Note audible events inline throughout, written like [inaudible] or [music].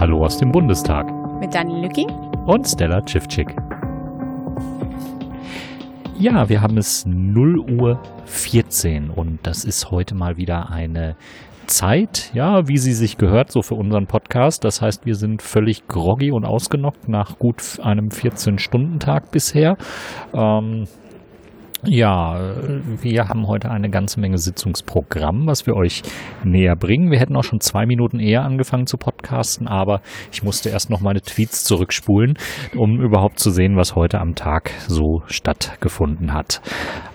Hallo aus dem Bundestag. Mit Daniel Lücking und Stella Tschiffczyk. Ja, wir haben es 0 Uhr 14 und das ist heute mal wieder eine Zeit, ja, wie sie sich gehört, so für unseren Podcast. Das heißt, wir sind völlig groggy und ausgenockt nach gut einem 14-Stunden-Tag bisher. Ähm, ja, wir haben heute eine ganze Menge Sitzungsprogramm, was wir euch näher bringen. Wir hätten auch schon zwei Minuten eher angefangen zu podcasten, aber ich musste erst noch meine Tweets zurückspulen, um überhaupt zu sehen, was heute am Tag so stattgefunden hat.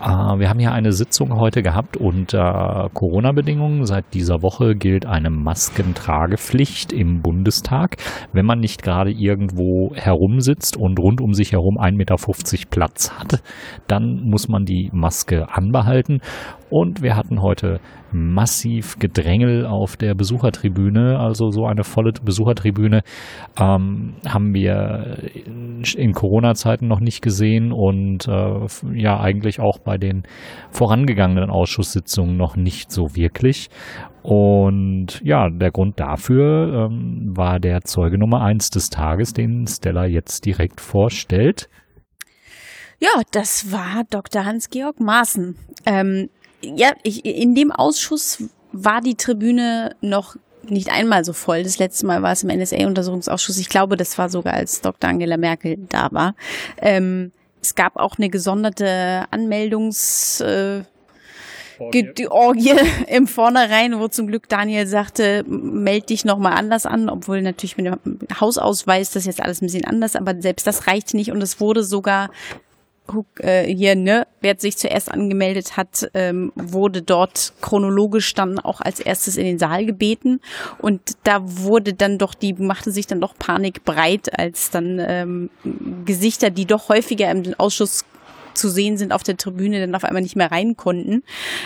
Äh, wir haben ja eine Sitzung heute gehabt unter Corona-Bedingungen. Seit dieser Woche gilt eine Maskentragepflicht im Bundestag, wenn man nicht gerade irgendwo herumsitzt und rund um sich herum 1,50 Meter Platz hat, dann muss man man die Maske anbehalten. Und wir hatten heute massiv Gedrängel auf der Besuchertribüne, also so eine volle Besuchertribüne ähm, haben wir in Corona-Zeiten noch nicht gesehen und äh, ja eigentlich auch bei den vorangegangenen Ausschusssitzungen noch nicht so wirklich. Und ja, der Grund dafür ähm, war der Zeuge Nummer eins des Tages, den Stella jetzt direkt vorstellt. Ja, das war Dr. Hans-Georg Maaßen. Ähm, ja, ich, in dem Ausschuss war die Tribüne noch nicht einmal so voll. Das letzte Mal war es im NSA-Untersuchungsausschuss. Ich glaube, das war sogar, als Dr. Angela Merkel da war. Ähm, es gab auch eine gesonderte Anmeldungs... Äh, die Orgie [laughs] im Vornherein, wo zum Glück Daniel sagte, meld dich nochmal anders an, obwohl natürlich mit dem Hausausweis das jetzt alles ein bisschen anders, aber selbst das reicht nicht und es wurde sogar äh, hier, ne, wer sich zuerst angemeldet hat, ähm, wurde dort chronologisch dann auch als erstes in den Saal gebeten. Und da wurde dann doch, die machte sich dann doch Panik breit, als dann ähm, Gesichter, die doch häufiger im Ausschuss zu sehen sind auf der Tribüne, dann auf einmal nicht mehr rein konnten.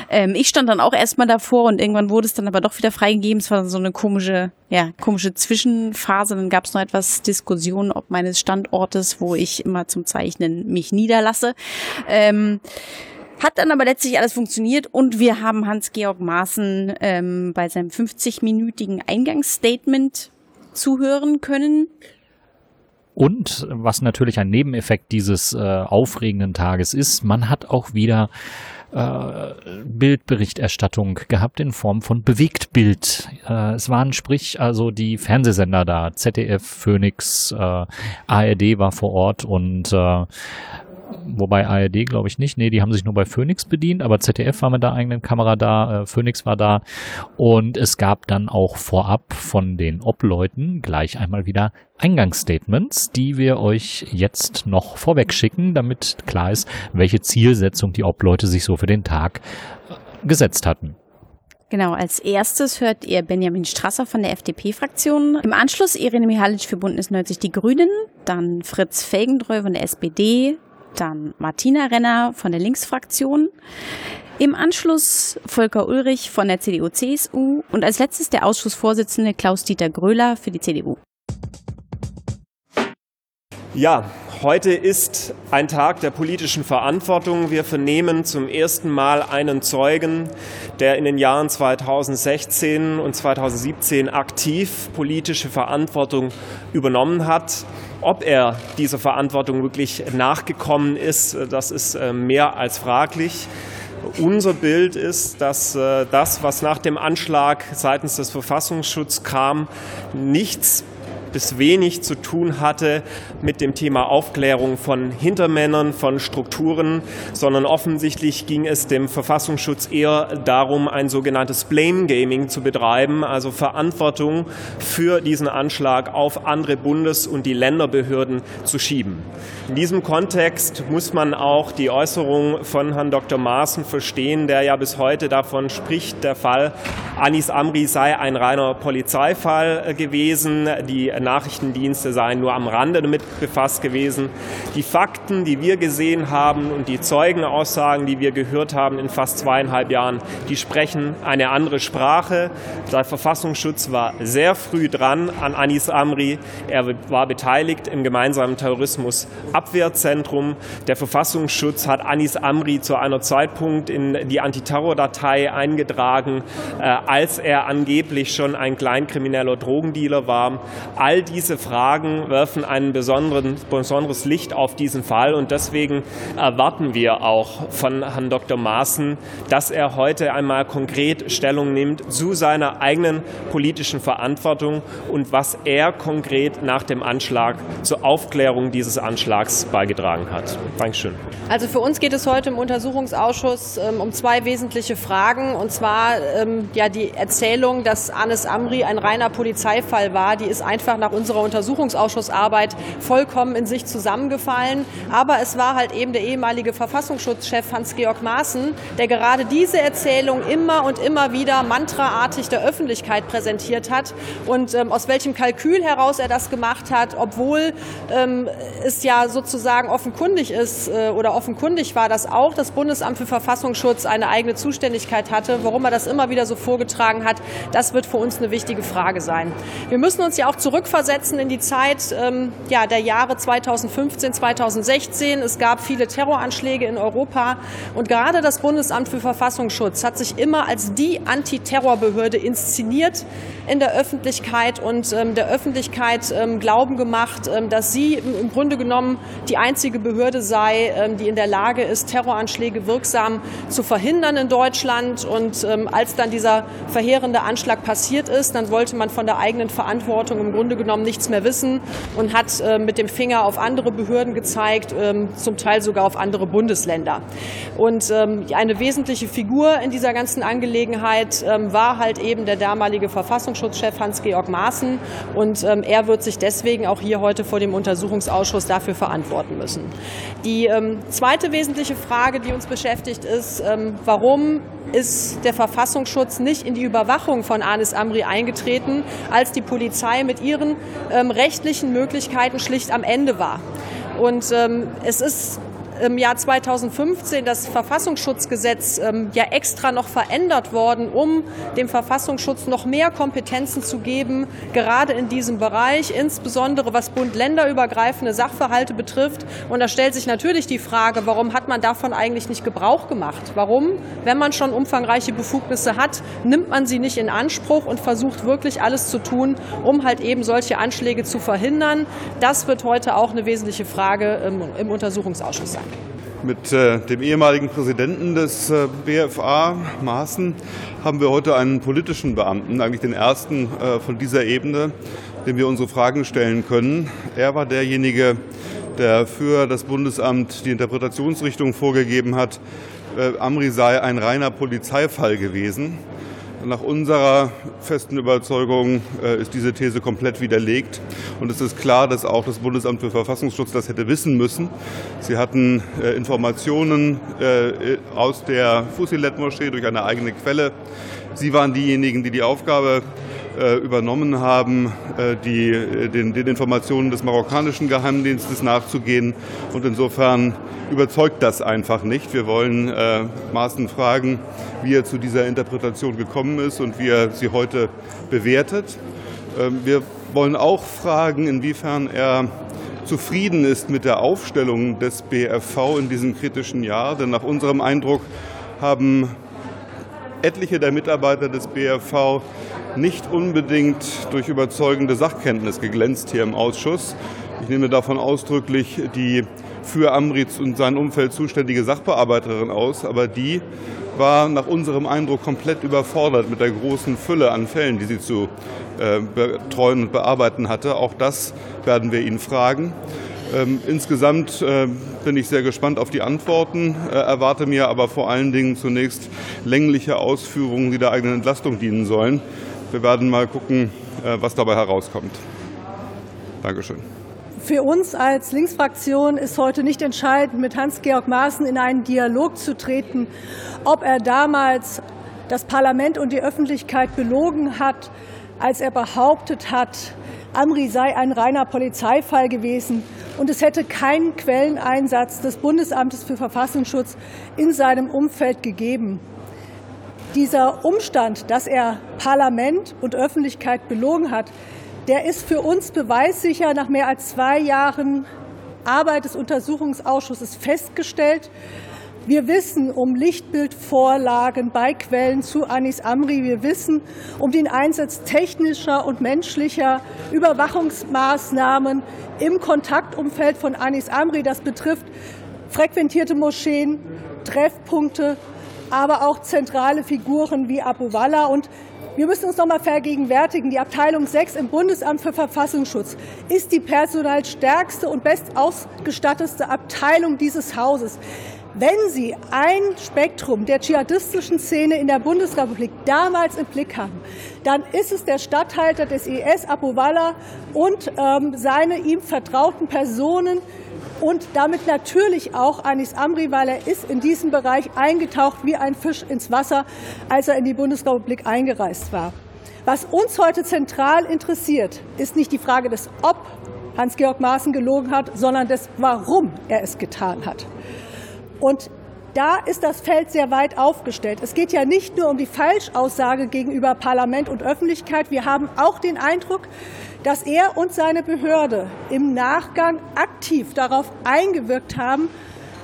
Ähm, ich stand dann auch erstmal davor und irgendwann wurde es dann aber doch wieder freigegeben. Es war so eine komische, ja, komische Zwischenphase. Dann gab es noch etwas Diskussion ob meines Standortes, wo ich immer zum Zeichnen mich niederlasse. Ähm, hat dann aber letztlich alles funktioniert und wir haben Hans-Georg Maaßen ähm, bei seinem 50-minütigen Eingangsstatement zuhören können. Und was natürlich ein Nebeneffekt dieses äh, aufregenden Tages ist, man hat auch wieder äh, Bildberichterstattung gehabt in Form von Bewegtbild. Äh, es waren sprich also die Fernsehsender da, ZDF, Phoenix, äh, ARD war vor Ort und äh, wobei ARD glaube ich nicht, nee, die haben sich nur bei Phoenix bedient, aber ZDF war mit der eigenen Kamera da, äh, Phoenix war da und es gab dann auch vorab von den Obleuten gleich einmal wieder Eingangsstatements, die wir euch jetzt noch vorweg schicken, damit klar ist, welche Zielsetzung die Obleute sich so für den Tag äh, gesetzt hatten. Genau, als erstes hört ihr Benjamin Strasser von der FDP-Fraktion. Im Anschluss Irene Mihalic für Bündnis 90 Die Grünen, dann Fritz Felgendreu von der SPD, dann Martina Renner von der Linksfraktion. Im Anschluss Volker Ulrich von der CDU-CSU und als letztes der Ausschussvorsitzende Klaus-Dieter Gröler für die CDU. Ja, heute ist ein Tag der politischen Verantwortung. Wir vernehmen zum ersten Mal einen Zeugen, der in den Jahren 2016 und 2017 aktiv politische Verantwortung übernommen hat. Ob er dieser Verantwortung wirklich nachgekommen ist, das ist äh, mehr als fraglich. Unser Bild ist, dass äh, das, was nach dem Anschlag seitens des Verfassungsschutzes kam, nichts bis wenig zu tun hatte mit dem Thema Aufklärung von Hintermännern, von Strukturen, sondern offensichtlich ging es dem Verfassungsschutz eher darum, ein sogenanntes Blame Gaming zu betreiben, also Verantwortung für diesen Anschlag auf andere Bundes- und die Länderbehörden zu schieben. In diesem Kontext muss man auch die Äußerung von Herrn Dr. Maaßen verstehen, der ja bis heute davon spricht, der Fall Anis Amri sei ein reiner Polizeifall gewesen. Die Nachrichtendienste seien nur am Rande damit befasst gewesen. Die Fakten, die wir gesehen haben und die Zeugenaussagen, die wir gehört haben in fast zweieinhalb Jahren, die sprechen eine andere Sprache. Der Verfassungsschutz war sehr früh dran an Anis Amri. Er war beteiligt im gemeinsamen Terrorismusabwehrzentrum. Der Verfassungsschutz hat Anis Amri zu einer Zeitpunkt in die Antiterrordatei eingetragen, äh, als er angeblich schon ein kleinkrimineller Drogendealer war. All diese Fragen werfen ein besonderes Licht auf diesen Fall und deswegen erwarten wir auch von Herrn Dr. Maaßen, dass er heute einmal konkret Stellung nimmt zu seiner eigenen politischen Verantwortung und was er konkret nach dem Anschlag zur Aufklärung dieses Anschlags beigetragen hat. Dankeschön. Also für uns geht es heute im Untersuchungsausschuss ähm, um zwei wesentliche Fragen. Und zwar ähm, ja die Erzählung, dass Anis Amri ein reiner Polizeifall war. Die ist einfach nach unserer Untersuchungsausschussarbeit vollkommen in sich zusammengefallen. Aber es war halt eben der ehemalige Verfassungsschutzchef Hans-Georg Maaßen, der gerade diese Erzählung immer und immer wieder mantraartig der Öffentlichkeit präsentiert hat. Und ähm, aus welchem Kalkül heraus er das gemacht hat, obwohl ähm, es ja sozusagen offenkundig ist äh, oder offenkundig war, dass auch das Bundesamt für Verfassungsschutz eine eigene Zuständigkeit hatte. Warum er das immer wieder so vorgetragen hat, das wird für uns eine wichtige Frage sein. Wir müssen uns ja auch zurückversetzen in die Zeit ähm, ja, der Jahre 2015, 2016. Es gab viele Terroranschläge in Europa und gerade das Bundesamt für Verfassungsschutz hat sich immer als die Antiterrorbehörde inszeniert in der Öffentlichkeit und ähm, der Öffentlichkeit ähm, Glauben gemacht, ähm, dass sie im Grunde genommen die einzige Behörde sei, ähm, die in der Lage ist, Terroranschläge wirksam zu verhindern in Deutschland. Und ähm, als dann dieser verheerende Anschlag passiert ist, dann wollte man von der eigenen Verantwortung im Grunde genommen nichts mehr wissen und hat äh, mit dem Finger auf andere Behörden gezeigt, ähm, zum Teil sogar auf andere Bundesländer. Und ähm, eine wesentliche Figur in dieser ganzen Angelegenheit ähm, war halt eben der damalige Verfassungsschutzchef Hans-Georg Maaßen. Und ähm, er wird sich deswegen auch hier heute vor dem Untersuchungsausschuss dafür verantworten müssen. Die ähm, zweite wesentliche Frage, die uns beschäftigt, ist, ähm, warum ist der Verfassungsschutz nicht in die Überwachung von Anis Amri eingetreten, als die Polizei mit ihren ähm, rechtlichen Möglichkeiten schlicht am Ende war. Und ähm, es ist im Jahr 2015 das Verfassungsschutzgesetz ähm, ja extra noch verändert worden, um dem Verfassungsschutz noch mehr Kompetenzen zu geben, gerade in diesem Bereich, insbesondere was Bund-Länder-übergreifende Sachverhalte betrifft. Und da stellt sich natürlich die Frage, warum hat man davon eigentlich nicht Gebrauch gemacht? Warum, wenn man schon umfangreiche Befugnisse hat, nimmt man sie nicht in Anspruch und versucht wirklich alles zu tun, um halt eben solche Anschläge zu verhindern? Das wird heute auch eine wesentliche Frage im, im Untersuchungsausschuss sein. Mit äh, dem ehemaligen Präsidenten des äh, BFA, Maaßen, haben wir heute einen politischen Beamten, eigentlich den ersten äh, von dieser Ebene, dem wir unsere Fragen stellen können. Er war derjenige, der für das Bundesamt die Interpretationsrichtung vorgegeben hat, äh, Amri sei ein reiner Polizeifall gewesen. Nach unserer festen Überzeugung äh, ist diese These komplett widerlegt. Und es ist klar, dass auch das Bundesamt für Verfassungsschutz das hätte wissen müssen. Sie hatten äh, Informationen äh, aus der Fusilet-Moschee durch eine eigene Quelle. Sie waren diejenigen, die die Aufgabe übernommen haben, äh, die, äh, den, den, Informationen des marokkanischen Geheimdienstes nachzugehen. Und insofern überzeugt das einfach nicht. Wir wollen äh, Maaßen fragen, wie er zu dieser Interpretation gekommen ist und wie er sie heute bewertet. Ähm, wir wollen auch fragen, inwiefern er zufrieden ist mit der Aufstellung des BFV in diesem kritischen Jahr. Denn nach unserem Eindruck haben etliche der Mitarbeiter des BFV nicht unbedingt durch überzeugende Sachkenntnis geglänzt hier im Ausschuss. Ich nehme davon ausdrücklich die für Amritz und sein Umfeld zuständige Sachbearbeiterin aus, aber die war nach unserem Eindruck komplett überfordert mit der großen Fülle an Fällen, die sie zu äh, betreuen und bearbeiten hatte. Auch das werden wir ihn fragen. Ähm, insgesamt äh, bin ich sehr gespannt auf die Antworten, äh, erwarte mir aber vor allen Dingen zunächst längliche Ausführungen, die der eigenen Entlastung dienen sollen. Wir werden mal gucken, äh, was dabei herauskommt. Dankeschön. Für uns als Linksfraktion ist heute nicht entscheidend, mit Hans-Georg Maaßen in einen Dialog zu treten, ob er damals das Parlament und die Öffentlichkeit belogen hat, als er behauptet hat, Amri sei ein reiner Polizeifall gewesen und es hätte keinen Quelleneinsatz des Bundesamtes für Verfassungsschutz in seinem Umfeld gegeben. Dieser Umstand, dass er Parlament und Öffentlichkeit belogen hat, der ist für uns beweissicher nach mehr als zwei Jahren Arbeit des Untersuchungsausschusses festgestellt. Wir wissen um Lichtbildvorlagen bei Quellen zu Anis Amri. Wir wissen um den Einsatz technischer und menschlicher Überwachungsmaßnahmen im Kontaktumfeld von Anis Amri. Das betrifft frequentierte Moscheen, Treffpunkte, aber auch zentrale Figuren wie Abu Walla. Und wir müssen uns noch mal vergegenwärtigen, die Abteilung 6 im Bundesamt für Verfassungsschutz ist die personalstärkste und bestausgestattete Abteilung dieses Hauses. Wenn Sie ein Spektrum der dschihadistischen Szene in der Bundesrepublik damals im Blick haben, dann ist es der Statthalter des IS, Abu Walla, und ähm, seine ihm vertrauten Personen, und damit natürlich auch Anis Amri, weil er ist in diesem Bereich eingetaucht wie ein Fisch ins Wasser, als er in die Bundesrepublik eingereist war. Was uns heute zentral interessiert, ist nicht die Frage des Ob Hans-Georg Maaßen gelogen hat, sondern des Warum er es getan hat. Und da ist das Feld sehr weit aufgestellt. Es geht ja nicht nur um die Falschaussage gegenüber Parlament und Öffentlichkeit. Wir haben auch den Eindruck, dass er und seine Behörde im Nachgang aktiv darauf eingewirkt haben,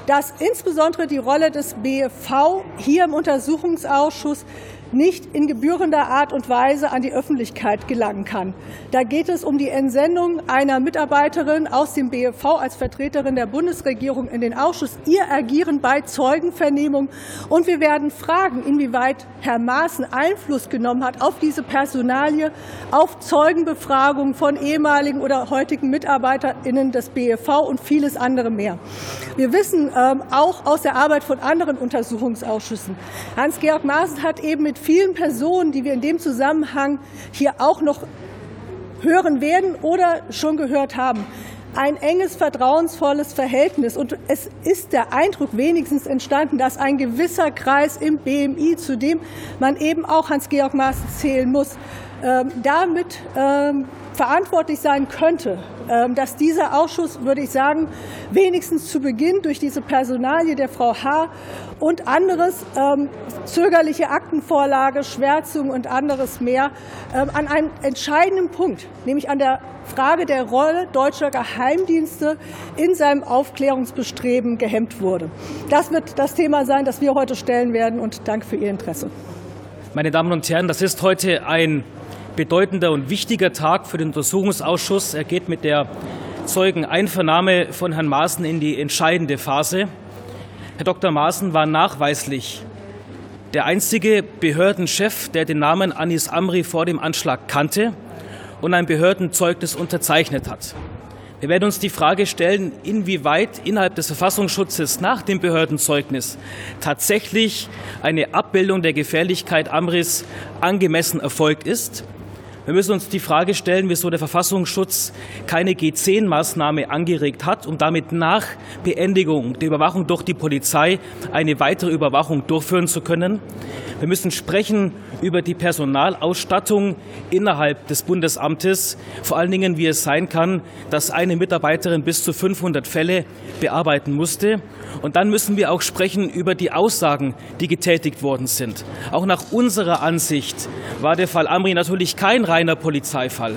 dass insbesondere die Rolle des BFV hier im Untersuchungsausschuss nicht in gebührender Art und Weise an die Öffentlichkeit gelangen kann. Da geht es um die Entsendung einer Mitarbeiterin aus dem BFV als Vertreterin der Bundesregierung in den Ausschuss, ihr Agieren bei Zeugenvernehmung. Und wir werden fragen, inwieweit Herr Maaßen Einfluss genommen hat auf diese Personalie, auf Zeugenbefragungen von ehemaligen oder heutigen MitarbeiterInnen des BFV und vieles andere mehr. Wir wissen ähm, auch aus der Arbeit von anderen Untersuchungsausschüssen, Hans-Georg Maaßen hat eben mit vielen Personen, die wir in dem Zusammenhang hier auch noch hören werden oder schon gehört haben, ein enges, vertrauensvolles Verhältnis. Und es ist der Eindruck wenigstens entstanden, dass ein gewisser Kreis im BMI, zu dem man eben auch Hans-Georg Maaßen zählen muss, ähm, damit ähm, verantwortlich sein könnte, ähm, dass dieser Ausschuss, würde ich sagen, wenigstens zu Beginn durch diese Personalie der Frau H. und anderes, zögerliche Aktenvorlage, Schwärzung und anderes mehr, an einem entscheidenden Punkt, nämlich an der Frage der Rolle deutscher Geheimdienste in seinem Aufklärungsbestreben gehemmt wurde. Das wird das Thema sein, das wir heute stellen werden. Und danke für Ihr Interesse. Meine Damen und Herren, das ist heute ein bedeutender und wichtiger Tag für den Untersuchungsausschuss. Er geht mit der Zeugeneinvernahme von Herrn Maaßen in die entscheidende Phase. Herr Dr. Maaßen war nachweislich der einzige Behördenchef, der den Namen Anis Amri vor dem Anschlag kannte und ein Behördenzeugnis unterzeichnet hat. Wir werden uns die Frage stellen, inwieweit innerhalb des Verfassungsschutzes nach dem Behördenzeugnis tatsächlich eine Abbildung der Gefährlichkeit Amris angemessen erfolgt ist wir müssen uns die Frage stellen, wieso der Verfassungsschutz keine G10-Maßnahme angeregt hat, um damit nach Beendigung der Überwachung durch die Polizei eine weitere Überwachung durchführen zu können. Wir müssen sprechen über die Personalausstattung innerhalb des Bundesamtes, vor allen Dingen, wie es sein kann, dass eine Mitarbeiterin bis zu 500 Fälle bearbeiten musste. Und dann müssen wir auch sprechen über die Aussagen, die getätigt worden sind. Auch nach unserer Ansicht war der Fall Amri natürlich kein reiner Polizeifall.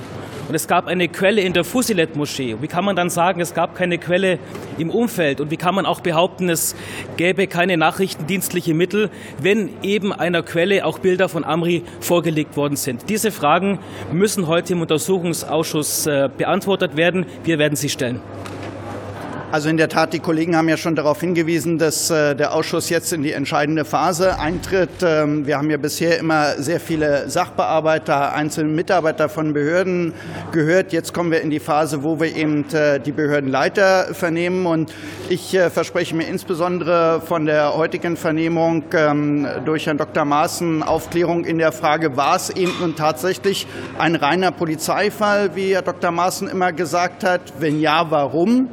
Und es gab eine Quelle in der Fusilet-Moschee. Wie kann man dann sagen, es gab keine Quelle im Umfeld? Und wie kann man auch behaupten, es gäbe keine nachrichtendienstliche Mittel, wenn eben einer Quelle auch Bilder von Amri vorgelegt worden sind? Diese Fragen müssen heute im Untersuchungsausschuss äh, beantwortet werden. Wir werden sie stellen. Also in der Tat, die Kollegen haben ja schon darauf hingewiesen, dass äh, der Ausschuss jetzt in die entscheidende Phase eintritt. Ähm, wir haben ja bisher immer sehr viele Sachbearbeiter, einzelne Mitarbeiter von Behörden gehört. Jetzt kommen wir in die Phase, wo wir eben äh, die Behördenleiter vernehmen. Und ich äh, verspreche mir insbesondere von der heutigen Vernehmung ähm, durch Herrn Dr. Maaßen Aufklärung in der Frage, war es eben nun tatsächlich ein reiner Polizeifall, wie Herr Dr. Maaßen immer gesagt hat? Wenn ja, warum?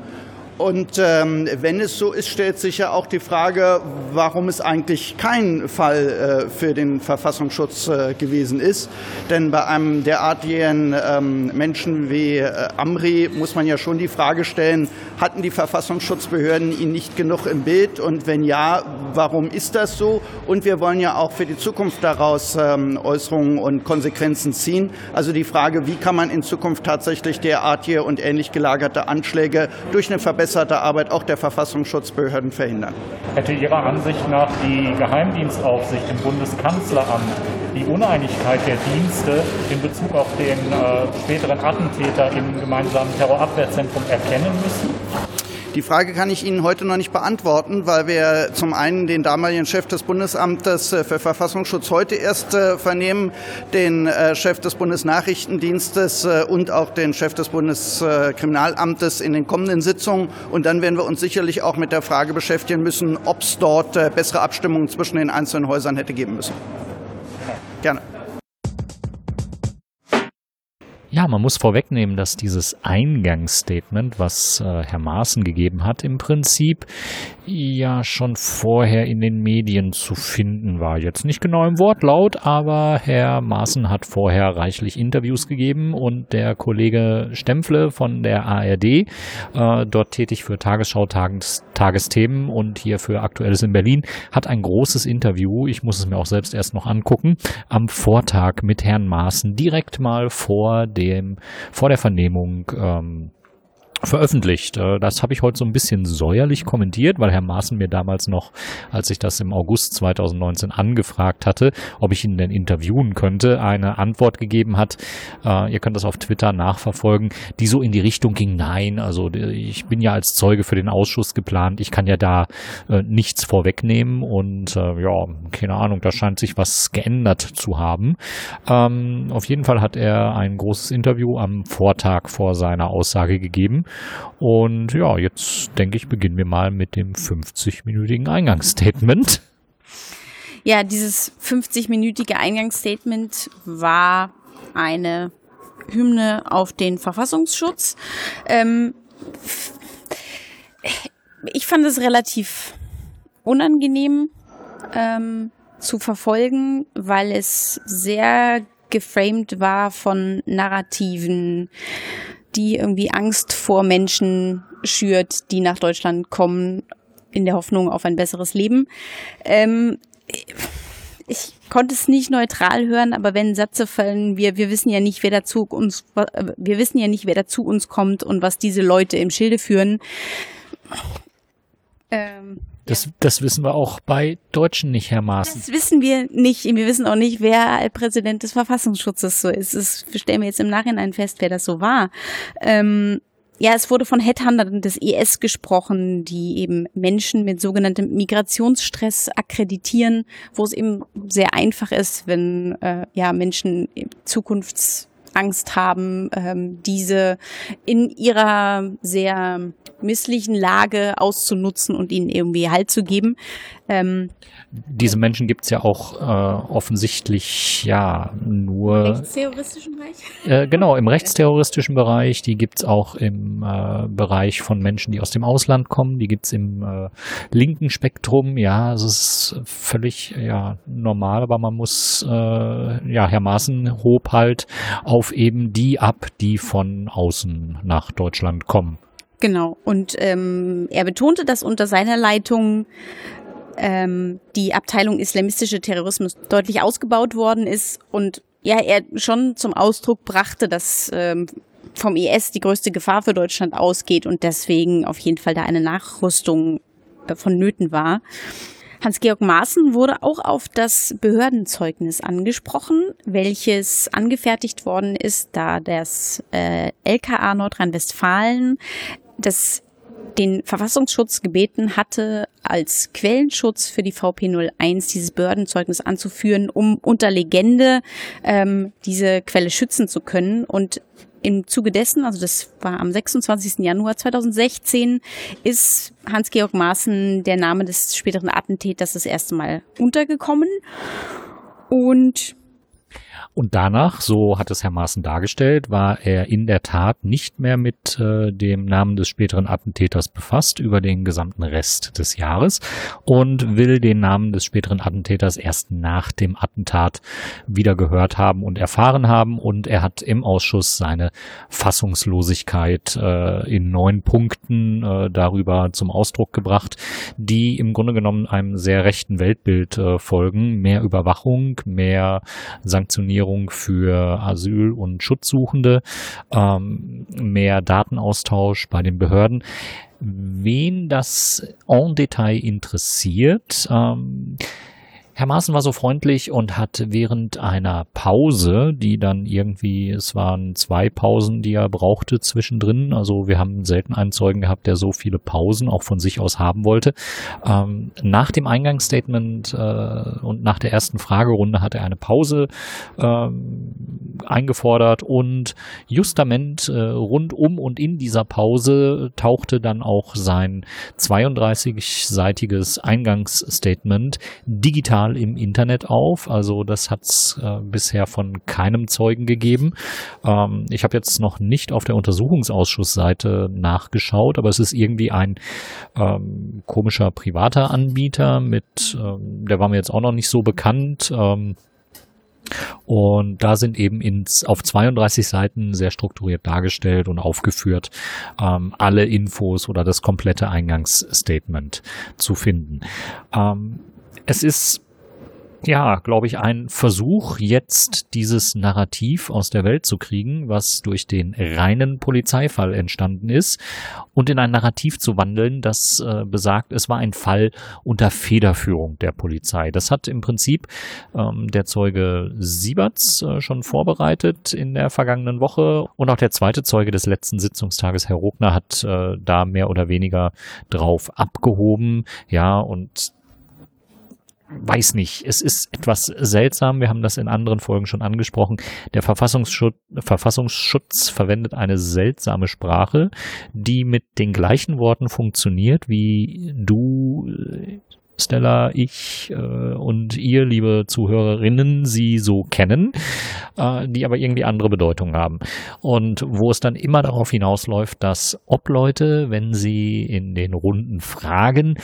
Und ähm, wenn es so ist, stellt sich ja auch die Frage, warum es eigentlich kein Fall äh, für den Verfassungsschutz äh, gewesen ist. Denn bei einem derartigen ähm, Menschen wie äh, Amri muss man ja schon die Frage stellen, hatten die Verfassungsschutzbehörden ihn nicht genug im Bild? Und wenn ja, warum ist das so? Und wir wollen ja auch für die Zukunft daraus ähm, Äußerungen und Konsequenzen ziehen. Also die Frage, wie kann man in Zukunft tatsächlich derartige und ähnlich gelagerte Anschläge durch eine Verbesserung verbesserte Arbeit auch der Verfassungsschutzbehörden verhindern. Hätte Ihrer Ansicht nach die Geheimdienstaufsicht im Bundeskanzleramt die Uneinigkeit der Dienste in Bezug auf den äh, späteren Attentäter im gemeinsamen Terrorabwehrzentrum erkennen müssen? Die Frage kann ich Ihnen heute noch nicht beantworten, weil wir zum einen den damaligen Chef des Bundesamtes äh, für Verfassungsschutz heute erst äh, vernehmen, den äh, Chef des Bundesnachrichtendienstes und auch den Chef des Bundeskriminalamtes in den kommenden Sitzungen. Und dann werden wir uns sicherlich auch mit der Frage beschäftigen müssen, ob es dort bessere Abstimmungen zwischen den einzelnen Häusern hätte geben müssen. Gerne. Ja, man muss vorwegnehmen, dass dieses Eingangsstatement, was äh, Herr Maaßen gegeben hat, im Prinzip ja schon vorher in den Medien zu finden war. Jetzt nicht genau im Wortlaut, aber Herr Maaßen hat vorher reichlich Interviews gegeben und der Kollege Stempfle von der ARD, äh, dort tätig für Tagesschau, Tages, Tagesthemen und hier für Aktuelles in Berlin, hat ein großes Interview, ich muss es mir auch selbst erst noch angucken, am Vortag mit Herrn Maaßen direkt mal vor dem, vor der Vernehmung ähm, veröffentlicht. Äh, das habe ich heute so ein bisschen säuerlich kommentiert, weil Herr Maaßen mir damals noch, als ich das im August 2019 angefragt hatte, ob ich ihn denn interviewen könnte, eine Antwort gegeben hat. Äh, ihr könnt das auf Twitter nachverfolgen, die so in die Richtung ging, nein, also ich bin ja als Zeuge für den Ausschuss geplant, ich kann ja da äh, nichts vorwegnehmen und ja, keine Ahnung, da scheint sich was geändert zu haben. Ähm, auf jeden Fall hat er ein großes Interview am Vortag vor seiner Aussage gegeben und ja, jetzt denke ich, beginnen wir mal mit dem 50-minütigen Eingangsstatement. Ja, dieses 50-minütige Eingangsstatement war eine Hymne auf den Verfassungsschutz. Ähm, ich fand es relativ unangenehm ähm, zu verfolgen, weil es sehr geframed war von Narrativen, die irgendwie Angst vor Menschen schürt, die nach Deutschland kommen, in der Hoffnung auf ein besseres Leben. Ähm, ich konnte es nicht neutral hören, aber wenn Sätze fallen, wir, wir wissen ja nicht, wer dazu uns, wir wissen ja nicht, wer dazu uns kommt und was diese Leute im Schilde führen. Ähm, das, das wissen wir auch bei Deutschen nicht, Herr Maaßen. Das wissen wir nicht. Wir wissen auch nicht, wer Präsident des Verfassungsschutzes so ist. Das stellen wir jetzt im Nachhinein fest, wer das so war. Ähm, ja, es wurde von Headhuntern des IS gesprochen, die eben Menschen mit sogenanntem Migrationsstress akkreditieren, wo es eben sehr einfach ist, wenn äh, ja Menschen Zukunftsangst haben, ähm, diese in ihrer sehr misslichen Lage auszunutzen und ihnen irgendwie Halt zu geben. Ähm, Diese Menschen gibt es ja auch äh, offensichtlich ja nur. Im rechtsterroristischen Bereich? Äh, genau, im rechtsterroristischen Bereich. Die gibt es auch im äh, Bereich von Menschen, die aus dem Ausland kommen. Die gibt es im äh, linken Spektrum. Ja, es ist völlig ja, normal, aber man muss, äh, ja, Herr Maaßen hob halt auf eben die ab, die von außen nach Deutschland kommen. Genau. Und ähm, er betonte, dass unter seiner Leitung ähm, die Abteilung islamistische Terrorismus deutlich ausgebaut worden ist und ja, er schon zum Ausdruck brachte, dass ähm, vom IS die größte Gefahr für Deutschland ausgeht und deswegen auf jeden Fall da eine Nachrüstung vonnöten war. Hans-Georg Maaßen wurde auch auf das Behördenzeugnis angesprochen, welches angefertigt worden ist, da das äh, LKA Nordrhein-Westfalen das den Verfassungsschutz gebeten hatte, als Quellenschutz für die VP01 dieses Behördenzeugnis anzuführen, um unter Legende ähm, diese Quelle schützen zu können. Und im Zuge dessen, also das war am 26. Januar 2016, ist Hans-Georg Maaßen der Name des späteren Attentäters das erste Mal untergekommen. Und und danach, so hat es Herr Maaßen dargestellt, war er in der Tat nicht mehr mit äh, dem Namen des späteren Attentäters befasst über den gesamten Rest des Jahres und will den Namen des späteren Attentäters erst nach dem Attentat wieder gehört haben und erfahren haben. Und er hat im Ausschuss seine Fassungslosigkeit äh, in neun Punkten äh, darüber zum Ausdruck gebracht, die im Grunde genommen einem sehr rechten Weltbild äh, folgen. Mehr Überwachung, mehr Sanktionierung Optimierung für Asyl- und Schutzsuchende, ähm, mehr Datenaustausch bei den Behörden. wen das en Detail interessiert, ähm, Herr Maaßen war so freundlich und hat während einer Pause, die dann irgendwie, es waren zwei Pausen, die er brauchte zwischendrin, also wir haben selten einen Zeugen gehabt, der so viele Pausen auch von sich aus haben wollte. Ähm, nach dem Eingangsstatement äh, und nach der ersten Fragerunde hat er eine Pause ähm, eingefordert und justament äh, rund um und in dieser Pause tauchte dann auch sein 32-seitiges Eingangsstatement digital mal im Internet auf. Also das hat es äh, bisher von keinem Zeugen gegeben. Ähm, ich habe jetzt noch nicht auf der Untersuchungsausschussseite nachgeschaut, aber es ist irgendwie ein ähm, komischer privater Anbieter mit, ähm, der war mir jetzt auch noch nicht so bekannt. Ähm, und da sind eben ins, auf 32 Seiten sehr strukturiert dargestellt und aufgeführt ähm, alle Infos oder das komplette Eingangsstatement zu finden. Ähm, es ist ja, glaube ich, ein Versuch, jetzt dieses Narrativ aus der Welt zu kriegen, was durch den reinen Polizeifall entstanden ist, und in ein Narrativ zu wandeln, das äh, besagt, es war ein Fall unter Federführung der Polizei. Das hat im Prinzip ähm, der Zeuge Sieberts äh, schon vorbereitet in der vergangenen Woche und auch der zweite Zeuge des letzten Sitzungstages, Herr Rogner, hat äh, da mehr oder weniger drauf abgehoben. Ja, und weiß nicht, es ist etwas seltsam. Wir haben das in anderen Folgen schon angesprochen. Der Verfassungsschutz, Verfassungsschutz verwendet eine seltsame Sprache, die mit den gleichen Worten funktioniert, wie du Stella, ich äh, und ihr, liebe Zuhörerinnen, sie so kennen, äh, die aber irgendwie andere Bedeutungen haben. Und wo es dann immer darauf hinausläuft, dass Obleute, wenn sie in den Runden fragen,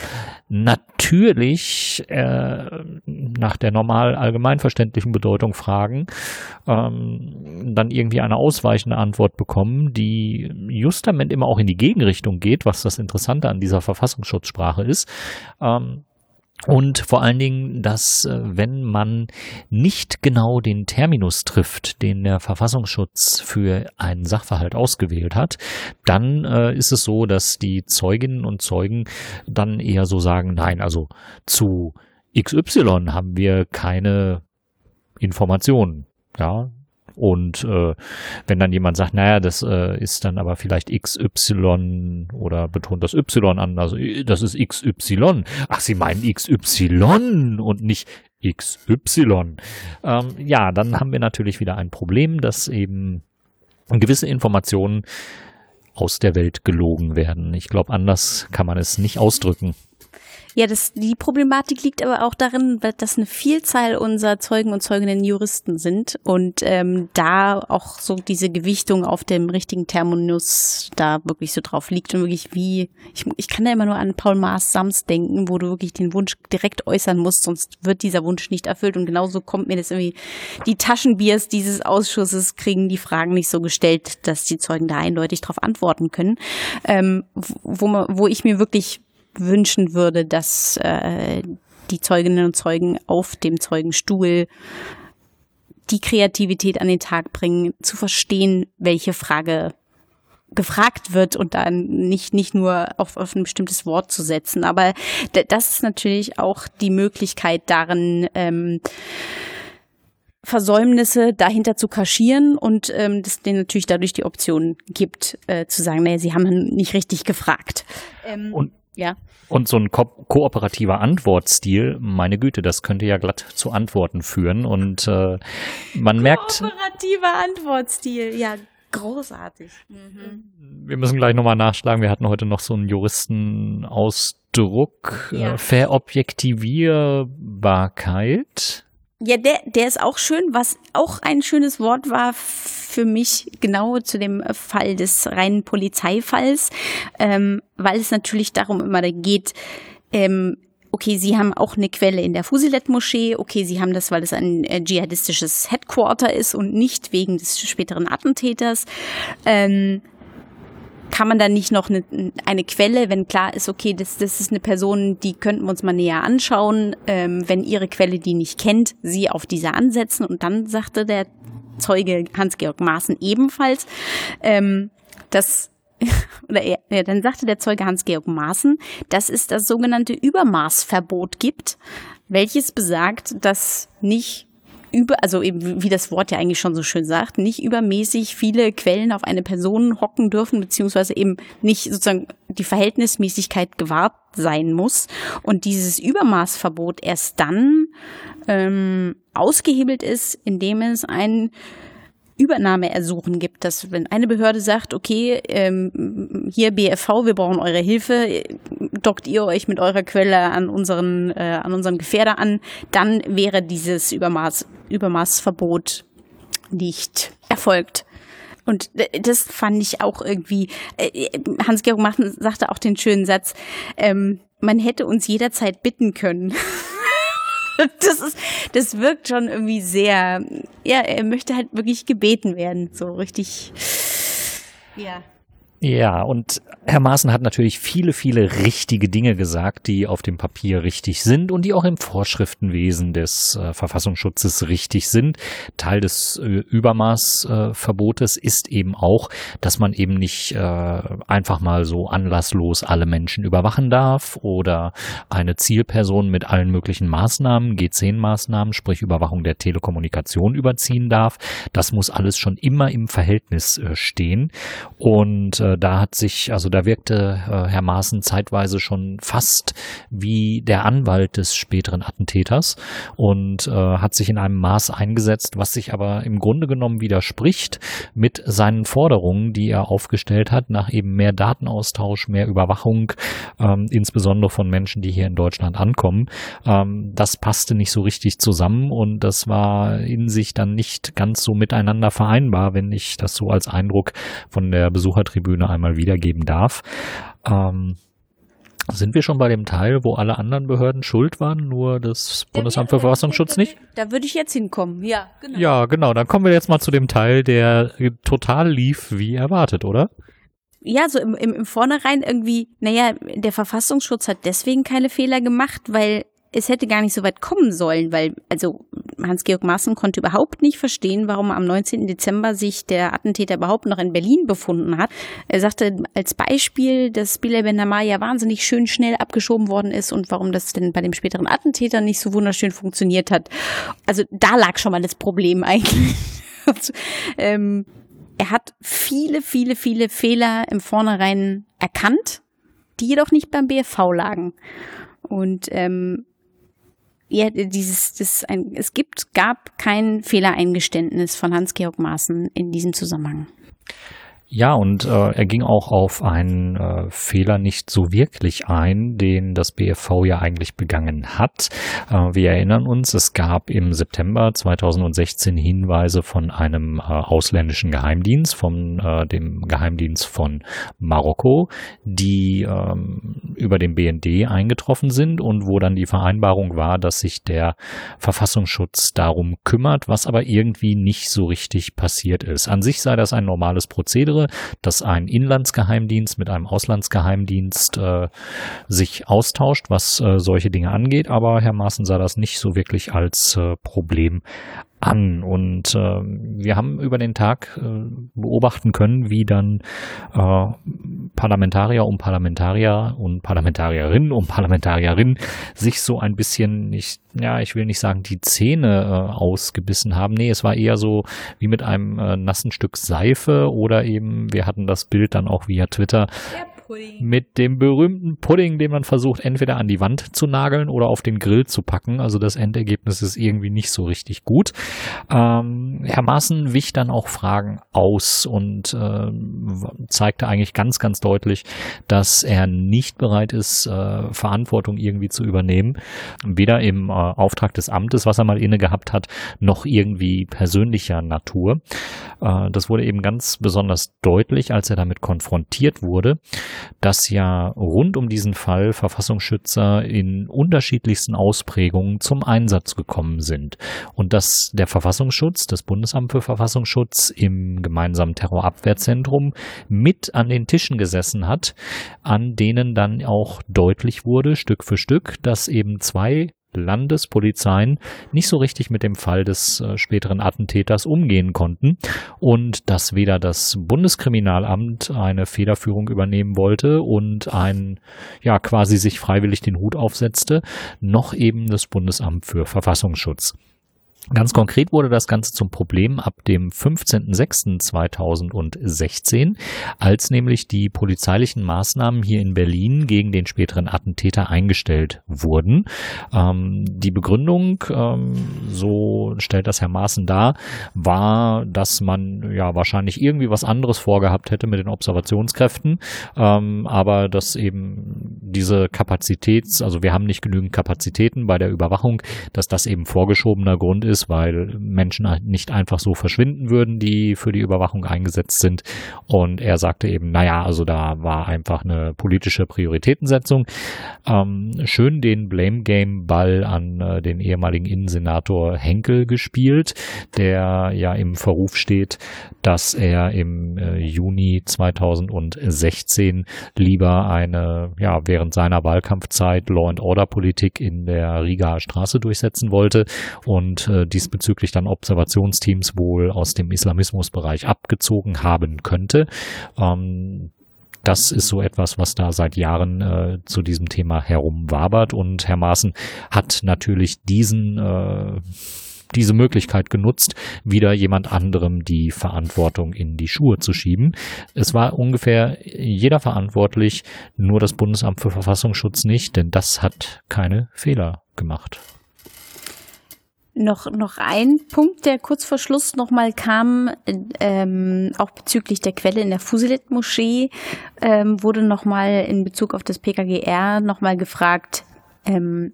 natürlich äh, nach der normal allgemeinverständlichen Bedeutung fragen, ähm, dann irgendwie eine ausweichende Antwort bekommen, die justament immer auch in die Gegenrichtung geht, was das Interessante an dieser Verfassungsschutzsprache ist. Ähm, und vor allen Dingen, dass äh, wenn man nicht genau den Terminus trifft, den der Verfassungsschutz für einen Sachverhalt ausgewählt hat, dann äh, ist es so, dass die Zeuginnen und Zeugen dann eher so sagen, nein, also zu XY haben wir keine Informationen. Ja, und äh, wenn dann jemand sagt, naja, das äh, ist dann aber vielleicht XY oder betont das Y an, also äh, das ist XY. Ach, Sie meinen XY und nicht XY. Ähm, ja, dann haben wir natürlich wieder ein Problem, dass eben gewisse Informationen aus der Welt gelogen werden. Ich glaube, anders kann man es nicht ausdrücken. Ja, das, die Problematik liegt aber auch darin, dass eine Vielzahl unserer Zeugen und Zeuginnen Juristen sind und ähm, da auch so diese Gewichtung auf dem richtigen Terminus da wirklich so drauf liegt und wirklich wie, ich, ich kann da immer nur an Paul Maas Sams denken, wo du wirklich den Wunsch direkt äußern musst, sonst wird dieser Wunsch nicht erfüllt und genauso kommt mir das irgendwie, die Taschenbiers dieses Ausschusses kriegen die Fragen nicht so gestellt, dass die Zeugen da eindeutig darauf antworten können, ähm, wo, wo ich mir wirklich wünschen würde, dass äh, die Zeuginnen und Zeugen auf dem Zeugenstuhl die Kreativität an den Tag bringen, zu verstehen, welche Frage gefragt wird und dann nicht, nicht nur auf, auf ein bestimmtes Wort zu setzen. Aber das ist natürlich auch die Möglichkeit darin, ähm, Versäumnisse dahinter zu kaschieren und ähm, das denen natürlich dadurch die Option gibt, äh, zu sagen, naja, sie haben nicht richtig gefragt. Ähm, und ja. Und so ein ko kooperativer Antwortstil, meine Güte, das könnte ja glatt zu Antworten führen. Und äh, man merkt. Kooperativer Antwortstil, ja, großartig. Mhm. Wir müssen gleich nochmal nachschlagen. Wir hatten heute noch so einen Juristenausdruck. Ja. Äh, Verobjektivierbarkeit. Ja, der, der ist auch schön. Was auch ein schönes Wort war für mich genau zu dem Fall des reinen Polizeifalls, ähm, weil es natürlich darum immer geht, ähm, okay, sie haben auch eine Quelle in der Fusilet-Moschee, okay, sie haben das, weil es ein äh, dschihadistisches Headquarter ist und nicht wegen des späteren Attentäters. Ähm, kann man da nicht noch eine, eine Quelle, wenn klar ist, okay, das, das ist eine Person, die könnten wir uns mal näher anschauen, ähm, wenn ihre Quelle die nicht kennt, sie auf diese ansetzen. Und dann sagte der Zeuge Hans-Georg Maaßen ebenfalls, ähm, dass [laughs] oder er, ja, dann sagte der Zeuge Hans-Georg Maaßen, dass es das sogenannte Übermaßverbot gibt, welches besagt, dass nicht über, also eben wie das Wort ja eigentlich schon so schön sagt, nicht übermäßig viele Quellen auf eine Person hocken dürfen, beziehungsweise eben nicht sozusagen die Verhältnismäßigkeit gewahrt sein muss. Und dieses Übermaßverbot erst dann ähm, ausgehebelt ist, indem es ein Übernahmeersuchen gibt, dass wenn eine Behörde sagt, okay, ähm, hier BFV, wir brauchen eure Hilfe, dockt ihr euch mit eurer Quelle an unseren äh, an unseren Gefährder an, dann wäre dieses Übermaß Übermaßverbot nicht erfolgt. Und das fand ich auch irgendwie, äh, Hans-Georg Machten sagte auch den schönen Satz, ähm, man hätte uns jederzeit bitten können. [laughs] das ist, das wirkt schon irgendwie sehr, ja, er möchte halt wirklich gebeten werden, so richtig, ja. Ja, und Herr Maaßen hat natürlich viele, viele richtige Dinge gesagt, die auf dem Papier richtig sind und die auch im Vorschriftenwesen des äh, Verfassungsschutzes richtig sind. Teil des äh, Übermaßverbotes äh, ist eben auch, dass man eben nicht äh, einfach mal so anlasslos alle Menschen überwachen darf oder eine Zielperson mit allen möglichen Maßnahmen, G10-Maßnahmen, sprich Überwachung der Telekommunikation überziehen darf. Das muss alles schon immer im Verhältnis äh, stehen und äh, da hat sich, also da wirkte äh, Herr Maaßen zeitweise schon fast wie der Anwalt des späteren Attentäters und äh, hat sich in einem Maß eingesetzt, was sich aber im Grunde genommen widerspricht mit seinen Forderungen, die er aufgestellt hat, nach eben mehr Datenaustausch, mehr Überwachung, ähm, insbesondere von Menschen, die hier in Deutschland ankommen. Ähm, das passte nicht so richtig zusammen und das war in sich dann nicht ganz so miteinander vereinbar, wenn ich das so als Eindruck von der Besuchertribüne Ebene einmal wiedergeben darf. Ähm, sind wir schon bei dem Teil, wo alle anderen Behörden schuld waren, nur das Bundesamt für Verfassungsschutz nicht? Da würde ich jetzt hinkommen, ja, genau. Ja, genau. Dann kommen wir jetzt mal zu dem Teil, der total lief wie erwartet, oder? ja, so im, im, im Vornherein irgendwie, naja, der Verfassungsschutz hat deswegen keine Fehler gemacht, weil es hätte gar nicht so weit kommen sollen, weil, also Hans-Georg Maaßen konnte überhaupt nicht verstehen, warum am 19. Dezember sich der Attentäter überhaupt noch in Berlin befunden hat. Er sagte als Beispiel, dass Bilal Ben ja wahnsinnig schön schnell abgeschoben worden ist und warum das denn bei dem späteren Attentäter nicht so wunderschön funktioniert hat. Also da lag schon mal das Problem eigentlich. [laughs] ähm, er hat viele, viele, viele Fehler im Vornherein erkannt, die jedoch nicht beim BFV lagen. Und ähm, ja, dieses, das ein, es gibt, gab kein Fehlereingeständnis von Hans-Georg Maaßen in diesem Zusammenhang. Ja, und äh, er ging auch auf einen äh, Fehler nicht so wirklich ein, den das BFV ja eigentlich begangen hat. Äh, wir erinnern uns, es gab im September 2016 Hinweise von einem äh, ausländischen Geheimdienst, von äh, dem Geheimdienst von Marokko, die ähm, über den BND eingetroffen sind und wo dann die Vereinbarung war, dass sich der Verfassungsschutz darum kümmert, was aber irgendwie nicht so richtig passiert ist. An sich sei das ein normales Prozedere, dass ein Inlandsgeheimdienst mit einem Auslandsgeheimdienst äh, sich austauscht, was äh, solche Dinge angeht. Aber Herr Maaßen sah das nicht so wirklich als äh, Problem an. Und äh, wir haben über den Tag äh, beobachten können, wie dann äh, Parlamentarier und Parlamentarier und Parlamentarierinnen und Parlamentarierinnen sich so ein bisschen, ich, ja, ich will nicht sagen, die Zähne äh, ausgebissen haben. Nee, es war eher so wie mit einem äh, nassen Stück Seife oder eben, wir hatten das Bild dann auch via Twitter. Pudding. Mit dem berühmten Pudding, den man versucht, entweder an die Wand zu nageln oder auf den Grill zu packen. Also das Endergebnis ist irgendwie nicht so richtig gut. Ähm, Herr Maaßen wich dann auch Fragen aus und äh, zeigte eigentlich ganz, ganz deutlich, dass er nicht bereit ist, äh, Verantwortung irgendwie zu übernehmen. Weder im äh, Auftrag des Amtes, was er mal inne gehabt hat, noch irgendwie persönlicher Natur. Äh, das wurde eben ganz besonders deutlich, als er damit konfrontiert wurde dass ja rund um diesen Fall Verfassungsschützer in unterschiedlichsten Ausprägungen zum Einsatz gekommen sind und dass der Verfassungsschutz, das Bundesamt für Verfassungsschutz im gemeinsamen Terrorabwehrzentrum mit an den Tischen gesessen hat, an denen dann auch deutlich wurde, Stück für Stück, dass eben zwei Landespolizeien nicht so richtig mit dem Fall des äh, späteren Attentäters umgehen konnten und dass weder das Bundeskriminalamt eine Federführung übernehmen wollte und ein, ja, quasi sich freiwillig den Hut aufsetzte, noch eben das Bundesamt für Verfassungsschutz. Ganz konkret wurde das Ganze zum Problem ab dem 15.06.2016, als nämlich die polizeilichen Maßnahmen hier in Berlin gegen den späteren Attentäter eingestellt wurden. Ähm, die Begründung, ähm, so stellt das Herr Maaßen dar, war, dass man ja wahrscheinlich irgendwie was anderes vorgehabt hätte mit den Observationskräften, ähm, aber dass eben diese Kapazitäts, also wir haben nicht genügend Kapazitäten bei der Überwachung, dass das eben vorgeschobener Grund ist, ist, weil Menschen halt nicht einfach so verschwinden würden, die für die Überwachung eingesetzt sind. Und er sagte eben, naja, also da war einfach eine politische Prioritätensetzung. Ähm, schön den Blame Game Ball an äh, den ehemaligen Innensenator Henkel gespielt, der ja im Verruf steht, dass er im äh, Juni 2016 lieber eine, ja, während seiner Wahlkampfzeit Law and Order Politik in der Rigaer Straße durchsetzen wollte und äh, diesbezüglich dann Observationsteams wohl aus dem Islamismusbereich abgezogen haben könnte. Ähm, das ist so etwas, was da seit Jahren äh, zu diesem Thema herumwabert. Und Herr Maaßen hat natürlich diesen äh, diese Möglichkeit genutzt, wieder jemand anderem die Verantwortung in die Schuhe zu schieben. Es war ungefähr jeder verantwortlich, nur das Bundesamt für Verfassungsschutz nicht, denn das hat keine Fehler gemacht. Noch, noch ein Punkt, der kurz vor Schluss nochmal kam, ähm, auch bezüglich der Quelle in der Fusilet-Moschee, ähm, wurde nochmal in Bezug auf das PKGR nochmal gefragt, ähm,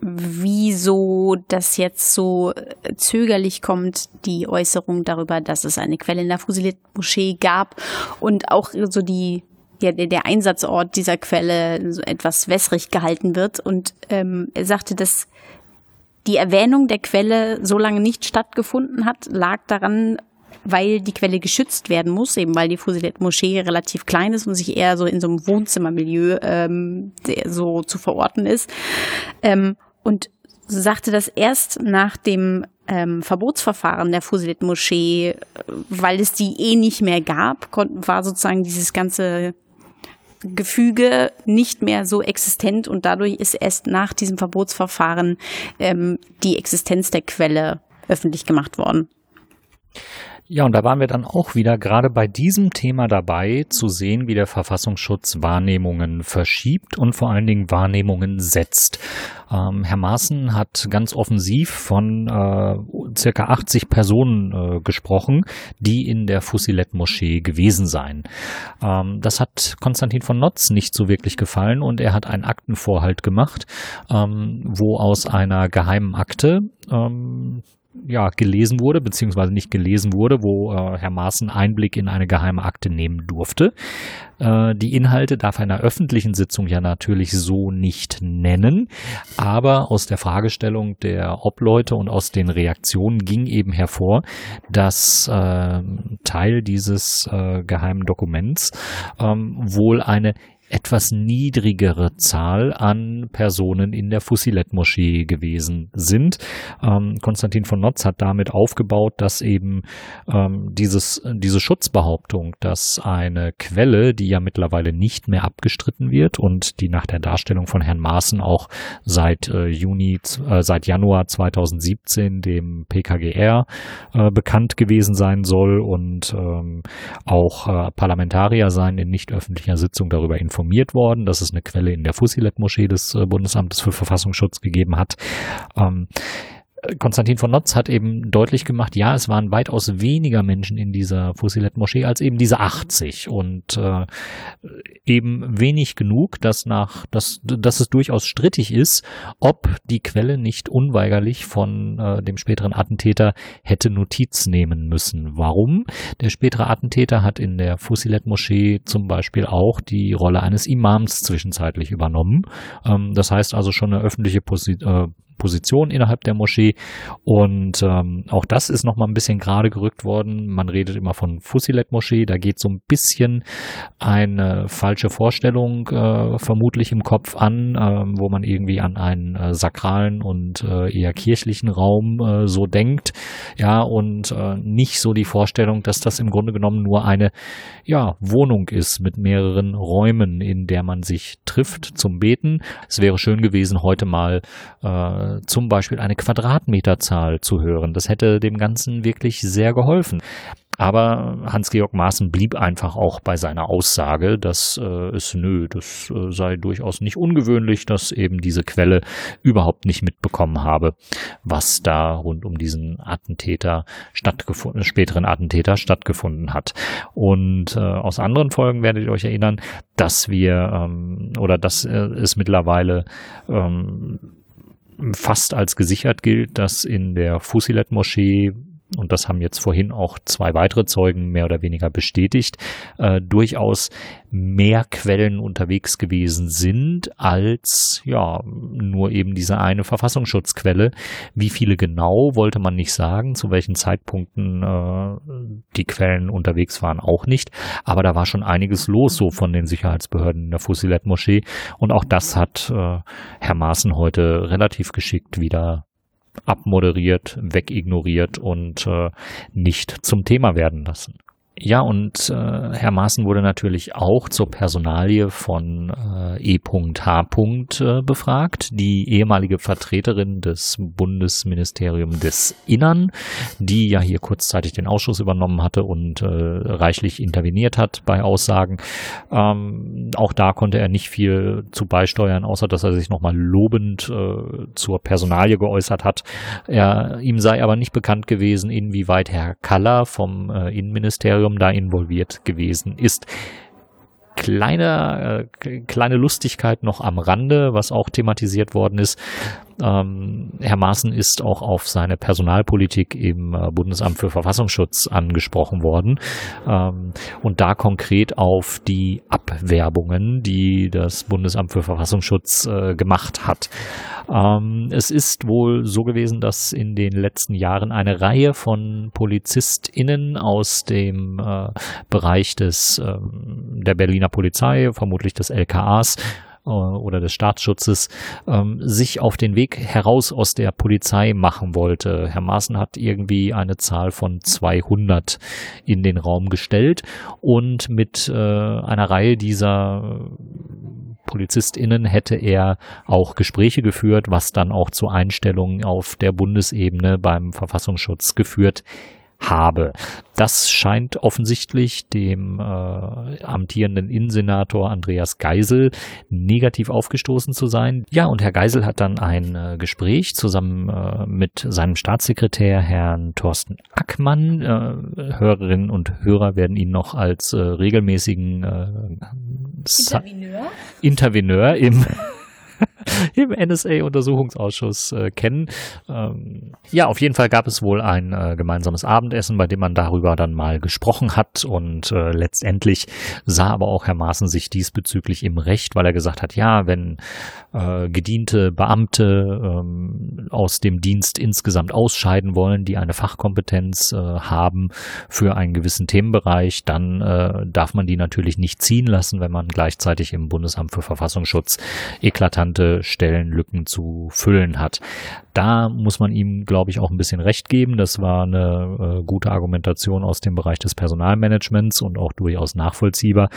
wieso das jetzt so zögerlich kommt, die Äußerung darüber, dass es eine Quelle in der Fusilet-Moschee gab und auch so die ja, der Einsatzort dieser Quelle so etwas wässrig gehalten wird. Und ähm, er sagte, dass die Erwähnung der Quelle so lange nicht stattgefunden hat, lag daran, weil die Quelle geschützt werden muss, eben weil die Fusilet-Moschee relativ klein ist und sich eher so in so einem Wohnzimmermilieu ähm, so zu verorten ist. Ähm, und sagte das erst nach dem ähm, Verbotsverfahren der Fusilet-Moschee, weil es die eh nicht mehr gab, war sozusagen dieses ganze Gefüge nicht mehr so existent und dadurch ist erst nach diesem Verbotsverfahren ähm, die Existenz der Quelle öffentlich gemacht worden. Ja, und da waren wir dann auch wieder gerade bei diesem Thema dabei, zu sehen, wie der Verfassungsschutz Wahrnehmungen verschiebt und vor allen Dingen Wahrnehmungen setzt. Ähm, Herr Maaßen hat ganz offensiv von äh, circa 80 Personen äh, gesprochen, die in der Fusilet-Moschee gewesen seien. Ähm, das hat Konstantin von Notz nicht so wirklich gefallen und er hat einen Aktenvorhalt gemacht, ähm, wo aus einer geheimen Akte ähm, ja, gelesen wurde, beziehungsweise nicht gelesen wurde, wo äh, Herr Maaßen Einblick in eine geheime Akte nehmen durfte. Äh, die Inhalte darf er in einer öffentlichen Sitzung ja natürlich so nicht nennen, aber aus der Fragestellung der Obleute und aus den Reaktionen ging eben hervor, dass äh, Teil dieses äh, geheimen Dokuments ähm, wohl eine etwas niedrigere Zahl an Personen in der Fusilet-Moschee gewesen sind. Ähm, Konstantin von Notz hat damit aufgebaut, dass eben ähm, dieses, diese Schutzbehauptung, dass eine Quelle, die ja mittlerweile nicht mehr abgestritten wird und die nach der Darstellung von Herrn Maaßen auch seit äh, Juni, äh, seit Januar 2017 dem PKGR äh, bekannt gewesen sein soll und ähm, auch äh, Parlamentarier sein in nicht öffentlicher Sitzung darüber informiert informiert worden, dass es eine Quelle in der Fusilet-Moschee des äh, Bundesamtes für Verfassungsschutz gegeben hat. Ähm, Konstantin von Notz hat eben deutlich gemacht, ja, es waren weitaus weniger Menschen in dieser Fusilet-Moschee als eben diese 80 und äh, eben wenig genug, dass nach, dass, dass es durchaus strittig ist, ob die Quelle nicht unweigerlich von äh, dem späteren Attentäter hätte Notiz nehmen müssen. Warum? Der spätere Attentäter hat in der Fusilet-Moschee zum Beispiel auch die Rolle eines Imams zwischenzeitlich übernommen. Ähm, das heißt also schon eine öffentliche Position, äh, Position innerhalb der Moschee. Und ähm, auch das ist nochmal ein bisschen gerade gerückt worden. Man redet immer von Fusilet-Moschee. Da geht so ein bisschen eine falsche Vorstellung äh, vermutlich im Kopf an, äh, wo man irgendwie an einen äh, sakralen und äh, eher kirchlichen Raum äh, so denkt. Ja, und äh, nicht so die Vorstellung, dass das im Grunde genommen nur eine ja, Wohnung ist mit mehreren Räumen, in der man sich trifft zum Beten. Es wäre schön gewesen, heute mal zum Beispiel eine Quadratmeterzahl zu hören. Das hätte dem Ganzen wirklich sehr geholfen. Aber Hans-Georg Maaßen blieb einfach auch bei seiner Aussage, dass äh, es nö, das äh, sei durchaus nicht ungewöhnlich, dass eben diese Quelle überhaupt nicht mitbekommen habe, was da rund um diesen Attentäter stattgefunden, späteren Attentäter stattgefunden hat. Und äh, aus anderen Folgen werdet ihr euch erinnern, dass wir ähm, oder dass äh, es mittlerweile ähm, fast als gesichert gilt, dass in der Fusilet-Moschee und das haben jetzt vorhin auch zwei weitere Zeugen mehr oder weniger bestätigt, äh, durchaus mehr Quellen unterwegs gewesen sind als ja nur eben diese eine Verfassungsschutzquelle. Wie viele genau wollte man nicht sagen, zu welchen Zeitpunkten äh, die Quellen unterwegs waren auch nicht, aber da war schon einiges los so von den Sicherheitsbehörden in der Fusilet-Moschee und auch das hat äh, Herr Maaßen heute relativ geschickt wieder abmoderiert, wegignoriert und äh, nicht zum Thema werden lassen. Ja, und äh, Herr Maaßen wurde natürlich auch zur Personalie von äh, E.H. Äh, befragt, die ehemalige Vertreterin des Bundesministeriums des Innern, die ja hier kurzzeitig den Ausschuss übernommen hatte und äh, reichlich interveniert hat bei Aussagen. Ähm, auch da konnte er nicht viel zu beisteuern, außer dass er sich nochmal lobend äh, zur Personalie geäußert hat. Er, ihm sei aber nicht bekannt gewesen, inwieweit Herr Kaller vom äh, Innenministerium Ministerium da involviert gewesen ist. Kleine, äh, kleine Lustigkeit noch am Rande, was auch thematisiert worden ist. Ähm, Herr Maaßen ist auch auf seine Personalpolitik im äh, Bundesamt für Verfassungsschutz angesprochen worden ähm, und da konkret auf die Abwerbungen, die das Bundesamt für Verfassungsschutz äh, gemacht hat. Ähm, es ist wohl so gewesen, dass in den letzten Jahren eine Reihe von PolizistInnen aus dem äh, Bereich des, äh, der Berliner Polizei, vermutlich des LKAs, äh, oder des Staatsschutzes ähm, sich auf den Weg heraus aus der Polizei machen wollte. Herr Maaßen hat irgendwie eine Zahl von 200 in den Raum gestellt und mit äh, einer Reihe dieser PolizistInnen hätte er auch Gespräche geführt, was dann auch zu Einstellungen auf der Bundesebene beim Verfassungsschutz geführt habe. Das scheint offensichtlich dem äh, amtierenden Innensenator Andreas Geisel negativ aufgestoßen zu sein. Ja, und Herr Geisel hat dann ein äh, Gespräch zusammen äh, mit seinem Staatssekretär Herrn Thorsten Ackmann. Äh, Hörerinnen und Hörer werden ihn noch als äh, regelmäßigen äh, Interveneur, Interveneur im [laughs] [laughs] im NSA-Untersuchungsausschuss äh, kennen. Ähm, ja, auf jeden Fall gab es wohl ein äh, gemeinsames Abendessen, bei dem man darüber dann mal gesprochen hat und äh, letztendlich sah aber auch Herr Maaßen sich diesbezüglich im Recht, weil er gesagt hat, ja, wenn äh, gediente Beamte ähm, aus dem Dienst insgesamt ausscheiden wollen, die eine Fachkompetenz äh, haben für einen gewissen Themenbereich, dann äh, darf man die natürlich nicht ziehen lassen, wenn man gleichzeitig im Bundesamt für Verfassungsschutz eklatante Stellenlücken zu füllen hat. Da muss man ihm, glaube ich, auch ein bisschen recht geben. Das war eine äh, gute Argumentation aus dem Bereich des Personalmanagements und auch durchaus nachvollziehbar.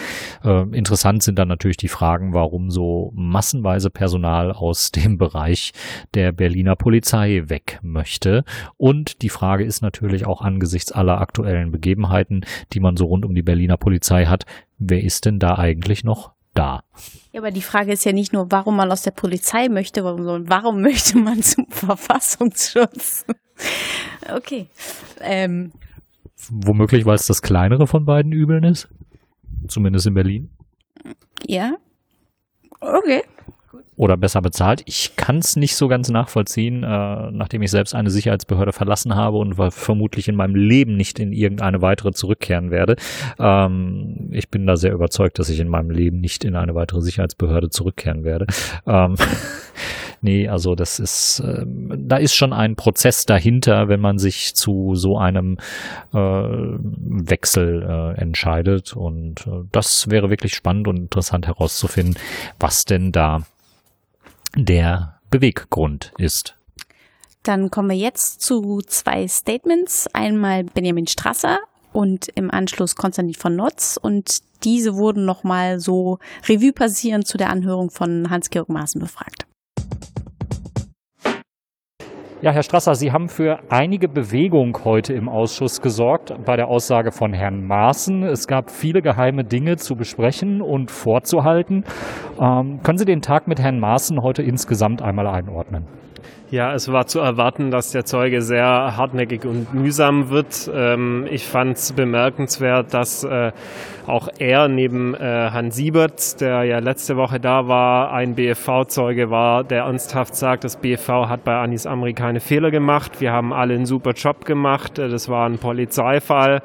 Äh, interessant sind dann natürlich die Fragen, warum so massenweise Personal aus [laughs] dem Bereich der Berliner Polizei weg möchte. Und die Frage ist natürlich auch angesichts aller aktuellen Begebenheiten, die man so rund um die Berliner Polizei hat, wer ist denn da eigentlich noch da. Ja, aber die Frage ist ja nicht nur, warum man aus der Polizei möchte, sondern warum [laughs] möchte man zum Verfassungsschutz? okay. Ähm. Womöglich, weil es das kleinere von beiden Übeln ist. Zumindest in Berlin. Ja. Okay oder besser bezahlt. Ich kann es nicht so ganz nachvollziehen, äh, nachdem ich selbst eine Sicherheitsbehörde verlassen habe und vermutlich in meinem Leben nicht in irgendeine weitere zurückkehren werde. Ähm, ich bin da sehr überzeugt, dass ich in meinem Leben nicht in eine weitere Sicherheitsbehörde zurückkehren werde. Ähm, [laughs] Nee, also das ist, äh, da ist schon ein Prozess dahinter, wenn man sich zu so einem äh, Wechsel äh, entscheidet. Und äh, das wäre wirklich spannend und interessant herauszufinden, was denn da der Beweggrund ist. Dann kommen wir jetzt zu zwei Statements. Einmal Benjamin Strasser und im Anschluss Konstantin von Notz. Und diese wurden nochmal so Revue passieren zu der Anhörung von Hans-Georg Maaßen befragt. Ja, Herr Strasser, Sie haben für einige Bewegung heute im Ausschuss gesorgt bei der Aussage von Herrn Maaßen. Es gab viele geheime Dinge zu besprechen und vorzuhalten. Ähm, können Sie den Tag mit Herrn Maaßen heute insgesamt einmal einordnen? Ja, es war zu erwarten, dass der Zeuge sehr hartnäckig und mühsam wird. Ähm, ich fand es bemerkenswert, dass äh, auch er neben äh, Herrn Siebert, der ja letzte Woche da war, ein BFV-Zeuge war, der ernsthaft sagt, das BFV hat bei Anis Amri keine Fehler gemacht. Wir haben alle einen super Job gemacht. Äh, das war ein Polizeifall.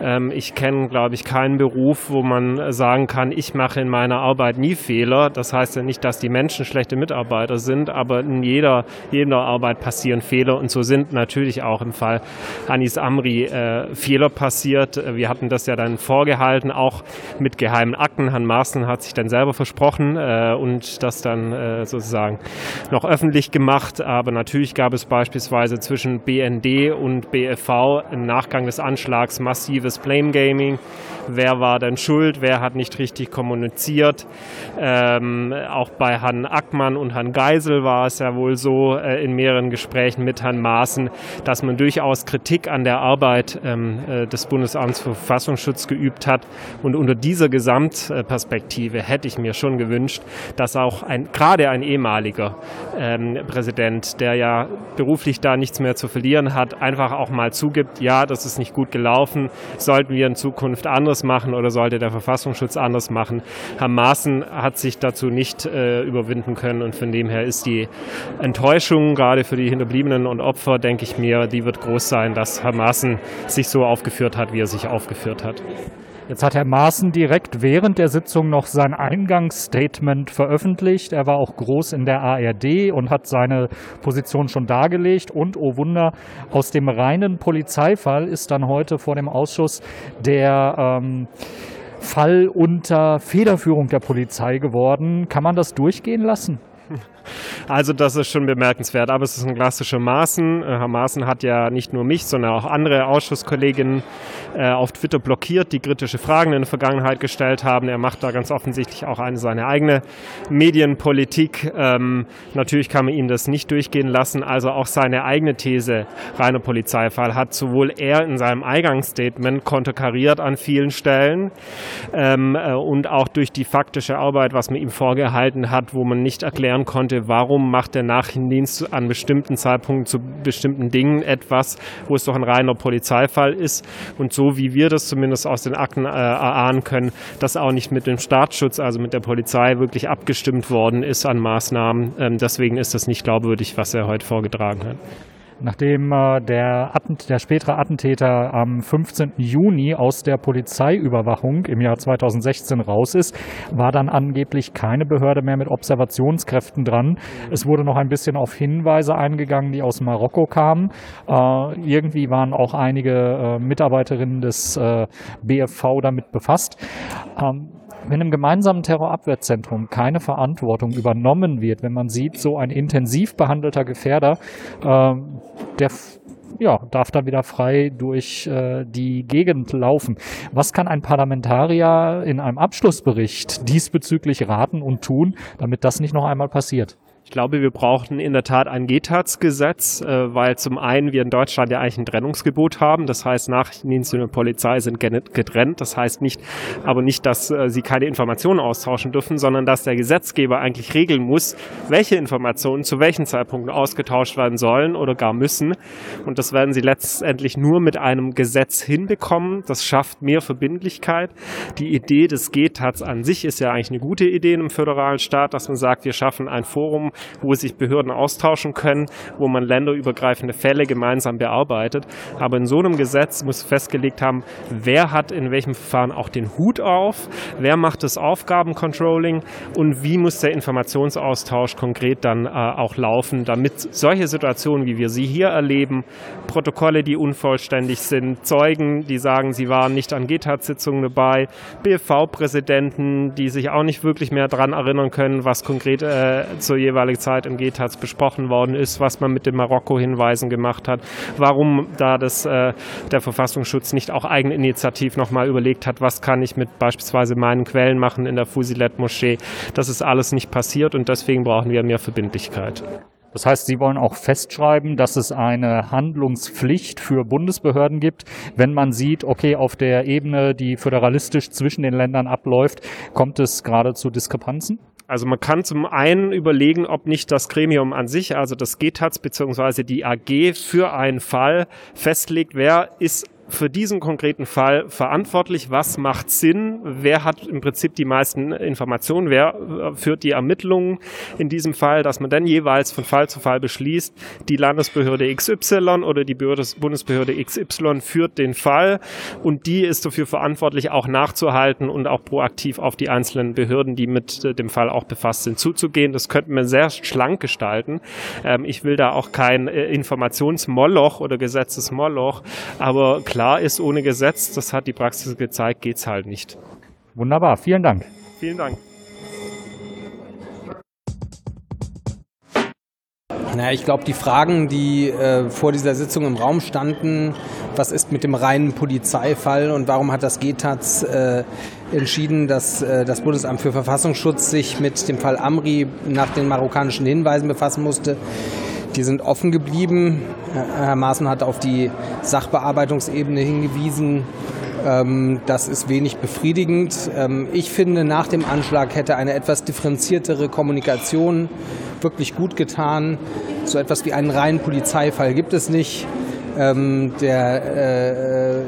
Ähm, ich kenne, glaube ich, keinen Beruf, wo man sagen kann, ich mache in meiner Arbeit nie Fehler. Das heißt ja nicht, dass die Menschen schlechte Mitarbeiter sind, aber in jeder, jeder in der Arbeit passieren Fehler und so sind natürlich auch im Fall Anis Amri äh, Fehler passiert. Wir hatten das ja dann vorgehalten, auch mit geheimen Akten. Herrn Maaßen hat sich dann selber versprochen äh, und das dann äh, sozusagen noch öffentlich gemacht. Aber natürlich gab es beispielsweise zwischen BND und BFV im Nachgang des Anschlags massives Blame Gaming. Wer war denn schuld? Wer hat nicht richtig kommuniziert? Ähm, auch bei Herrn Ackmann und Herrn Geisel war es ja wohl so, äh, in mehreren Gesprächen mit Herrn Maaßen, dass man durchaus Kritik an der Arbeit ähm, äh, des Bundesamts für Verfassungsschutz geübt hat. Und unter dieser Gesamtperspektive hätte ich mir schon gewünscht, dass auch ein, gerade ein ehemaliger ähm, Präsident, der ja beruflich da nichts mehr zu verlieren hat, einfach auch mal zugibt, ja, das ist nicht gut gelaufen, sollten wir in Zukunft anders machen oder sollte der Verfassungsschutz anders machen. Herr Maaßen hat sich dazu nicht äh, überwinden können und von dem her ist die Enttäuschung Enttäuschung, gerade für die Hinterbliebenen und Opfer, denke ich mir, die wird groß sein, dass Herr Maaßen sich so aufgeführt hat, wie er sich aufgeführt hat. Jetzt hat Herr Maaßen direkt während der Sitzung noch sein Eingangsstatement veröffentlicht. Er war auch groß in der ARD und hat seine Position schon dargelegt. Und, oh Wunder, aus dem reinen Polizeifall ist dann heute vor dem Ausschuss der ähm, Fall unter Federführung der Polizei geworden. Kann man das durchgehen lassen? [laughs] Also das ist schon bemerkenswert, aber es ist ein klassischer Maaßen. Äh, Herr Maaßen hat ja nicht nur mich, sondern auch andere Ausschusskolleginnen äh, auf Twitter blockiert, die kritische Fragen in der Vergangenheit gestellt haben. Er macht da ganz offensichtlich auch eine seine eigene Medienpolitik. Ähm, natürlich kann man ihn das nicht durchgehen lassen. Also auch seine eigene These, reiner Polizeifall, hat sowohl er in seinem Eingangsstatement konterkariert an vielen Stellen ähm, äh, und auch durch die faktische Arbeit, was man ihm vorgehalten hat, wo man nicht erklären konnte, Leute, warum macht der Nachrichtendienst an bestimmten Zeitpunkten zu bestimmten Dingen etwas, wo es doch ein reiner Polizeifall ist und so wie wir das zumindest aus den Akten äh, erahnen können, dass auch nicht mit dem Staatsschutz, also mit der Polizei wirklich abgestimmt worden ist an Maßnahmen. Ähm, deswegen ist das nicht glaubwürdig, was er heute vorgetragen hat. Nachdem äh, der, der, spätere Attentäter am 15. Juni aus der Polizeiüberwachung im Jahr 2016 raus ist, war dann angeblich keine Behörde mehr mit Observationskräften dran. Es wurde noch ein bisschen auf Hinweise eingegangen, die aus Marokko kamen. Äh, irgendwie waren auch einige äh, Mitarbeiterinnen des äh, BFV damit befasst. Ähm, wenn im gemeinsamen Terrorabwehrzentrum keine Verantwortung übernommen wird, wenn man sieht, so ein intensiv behandelter Gefährder, äh, der ja, darf da wieder frei durch äh, die Gegend laufen. Was kann ein Parlamentarier in einem Abschlussbericht diesbezüglich raten und tun, damit das nicht noch einmal passiert? Ich glaube, wir brauchen in der Tat ein GTAZ-Gesetz, äh, weil zum einen wir in Deutschland ja eigentlich ein Trennungsgebot haben. Das heißt, Nachrichtendienste und Polizei sind getrennt. Das heißt nicht, aber nicht, dass äh, sie keine Informationen austauschen dürfen, sondern dass der Gesetzgeber eigentlich regeln muss, welche Informationen zu welchen Zeitpunkten ausgetauscht werden sollen oder gar müssen. Und das werden sie letztendlich nur mit einem Gesetz hinbekommen. Das schafft mehr Verbindlichkeit. Die Idee des GTAZ an sich ist ja eigentlich eine gute Idee in einem föderalen Staat, dass man sagt, wir schaffen ein Forum, wo sich Behörden austauschen können, wo man länderübergreifende Fälle gemeinsam bearbeitet. Aber in so einem Gesetz muss festgelegt haben, wer hat in welchem Verfahren auch den Hut auf, wer macht das Aufgabencontrolling und wie muss der Informationsaustausch konkret dann äh, auch laufen, damit solche Situationen, wie wir sie hier erleben, Protokolle, die unvollständig sind, Zeugen, die sagen, sie waren nicht an GTAT-Sitzungen dabei, BFV-Präsidenten, die sich auch nicht wirklich mehr daran erinnern können, was konkret äh, zur jeweiligen Zeit im GTAT besprochen worden ist, was man mit den Marokko-Hinweisen gemacht hat, warum da das, äh, der Verfassungsschutz nicht auch eigeninitiativ nochmal überlegt hat, was kann ich mit beispielsweise meinen Quellen machen in der Fusilet-Moschee. Das ist alles nicht passiert und deswegen brauchen wir mehr Verbindlichkeit. Das heißt, Sie wollen auch festschreiben, dass es eine Handlungspflicht für Bundesbehörden gibt, wenn man sieht, okay, auf der Ebene, die föderalistisch zwischen den Ländern abläuft, kommt es gerade zu Diskrepanzen? Also man kann zum einen überlegen, ob nicht das Gremium an sich, also das GTAZ bzw. die AG für einen Fall festlegt, wer ist für diesen konkreten Fall verantwortlich? Was macht Sinn? Wer hat im Prinzip die meisten Informationen? Wer äh, führt die Ermittlungen in diesem Fall, dass man dann jeweils von Fall zu Fall beschließt, die Landesbehörde XY oder die Bundesbehörde XY führt den Fall und die ist dafür verantwortlich, auch nachzuhalten und auch proaktiv auf die einzelnen Behörden, die mit äh, dem Fall auch befasst sind, zuzugehen. Das könnten wir sehr schlank gestalten. Ähm, ich will da auch kein äh, Informationsmoloch oder Gesetzesmoloch, aber klar ist, ohne Gesetz, das hat die Praxis gezeigt, geht es halt nicht. Wunderbar, vielen Dank. Vielen Dank. Naja, ich glaube, die Fragen, die äh, vor dieser Sitzung im Raum standen, was ist mit dem reinen Polizeifall und warum hat das GTAZ äh, entschieden, dass äh, das Bundesamt für Verfassungsschutz sich mit dem Fall Amri nach den marokkanischen Hinweisen befassen musste, die sind offen geblieben. Herr Maaßen hat auf die Sachbearbeitungsebene hingewiesen. Ähm, das ist wenig befriedigend. Ähm, ich finde, nach dem Anschlag hätte eine etwas differenziertere Kommunikation wirklich gut getan. So etwas wie einen reinen Polizeifall gibt es nicht. Ähm, der, äh,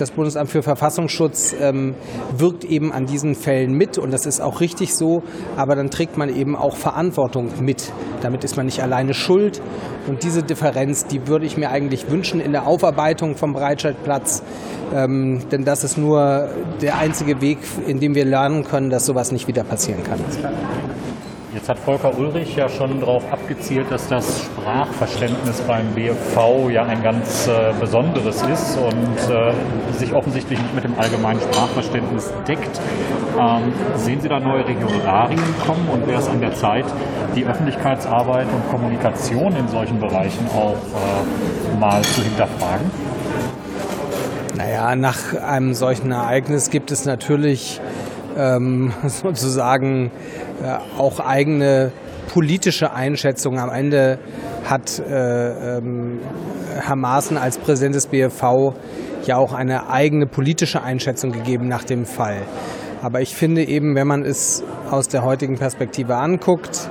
das Bundesamt für Verfassungsschutz ähm, wirkt eben an diesen Fällen mit und das ist auch richtig so, aber dann trägt man eben auch Verantwortung mit. Damit ist man nicht alleine schuld und diese Differenz, die würde ich mir eigentlich wünschen in der Aufarbeitung vom Breitscheidplatz, ähm, denn das ist nur der einzige Weg, in dem wir lernen können, dass sowas nicht wieder passieren kann. Jetzt hat Volker Ulrich ja schon darauf abgezielt, dass das Sprachverständnis beim BFV ja ein ganz äh, besonderes ist und äh, sich offensichtlich nicht mit dem allgemeinen Sprachverständnis deckt. Ähm, sehen Sie da neue Regularien kommen und wäre es an der Zeit, die Öffentlichkeitsarbeit und Kommunikation in solchen Bereichen auch äh, mal zu hinterfragen? Naja, nach einem solchen Ereignis gibt es natürlich ähm, [laughs] sozusagen äh, auch eigene politische Einschätzungen. Am Ende hat äh, ähm, Herr Maaßen als Präsident des BFV ja auch eine eigene politische Einschätzung gegeben nach dem Fall. Aber ich finde eben, wenn man es aus der heutigen Perspektive anguckt,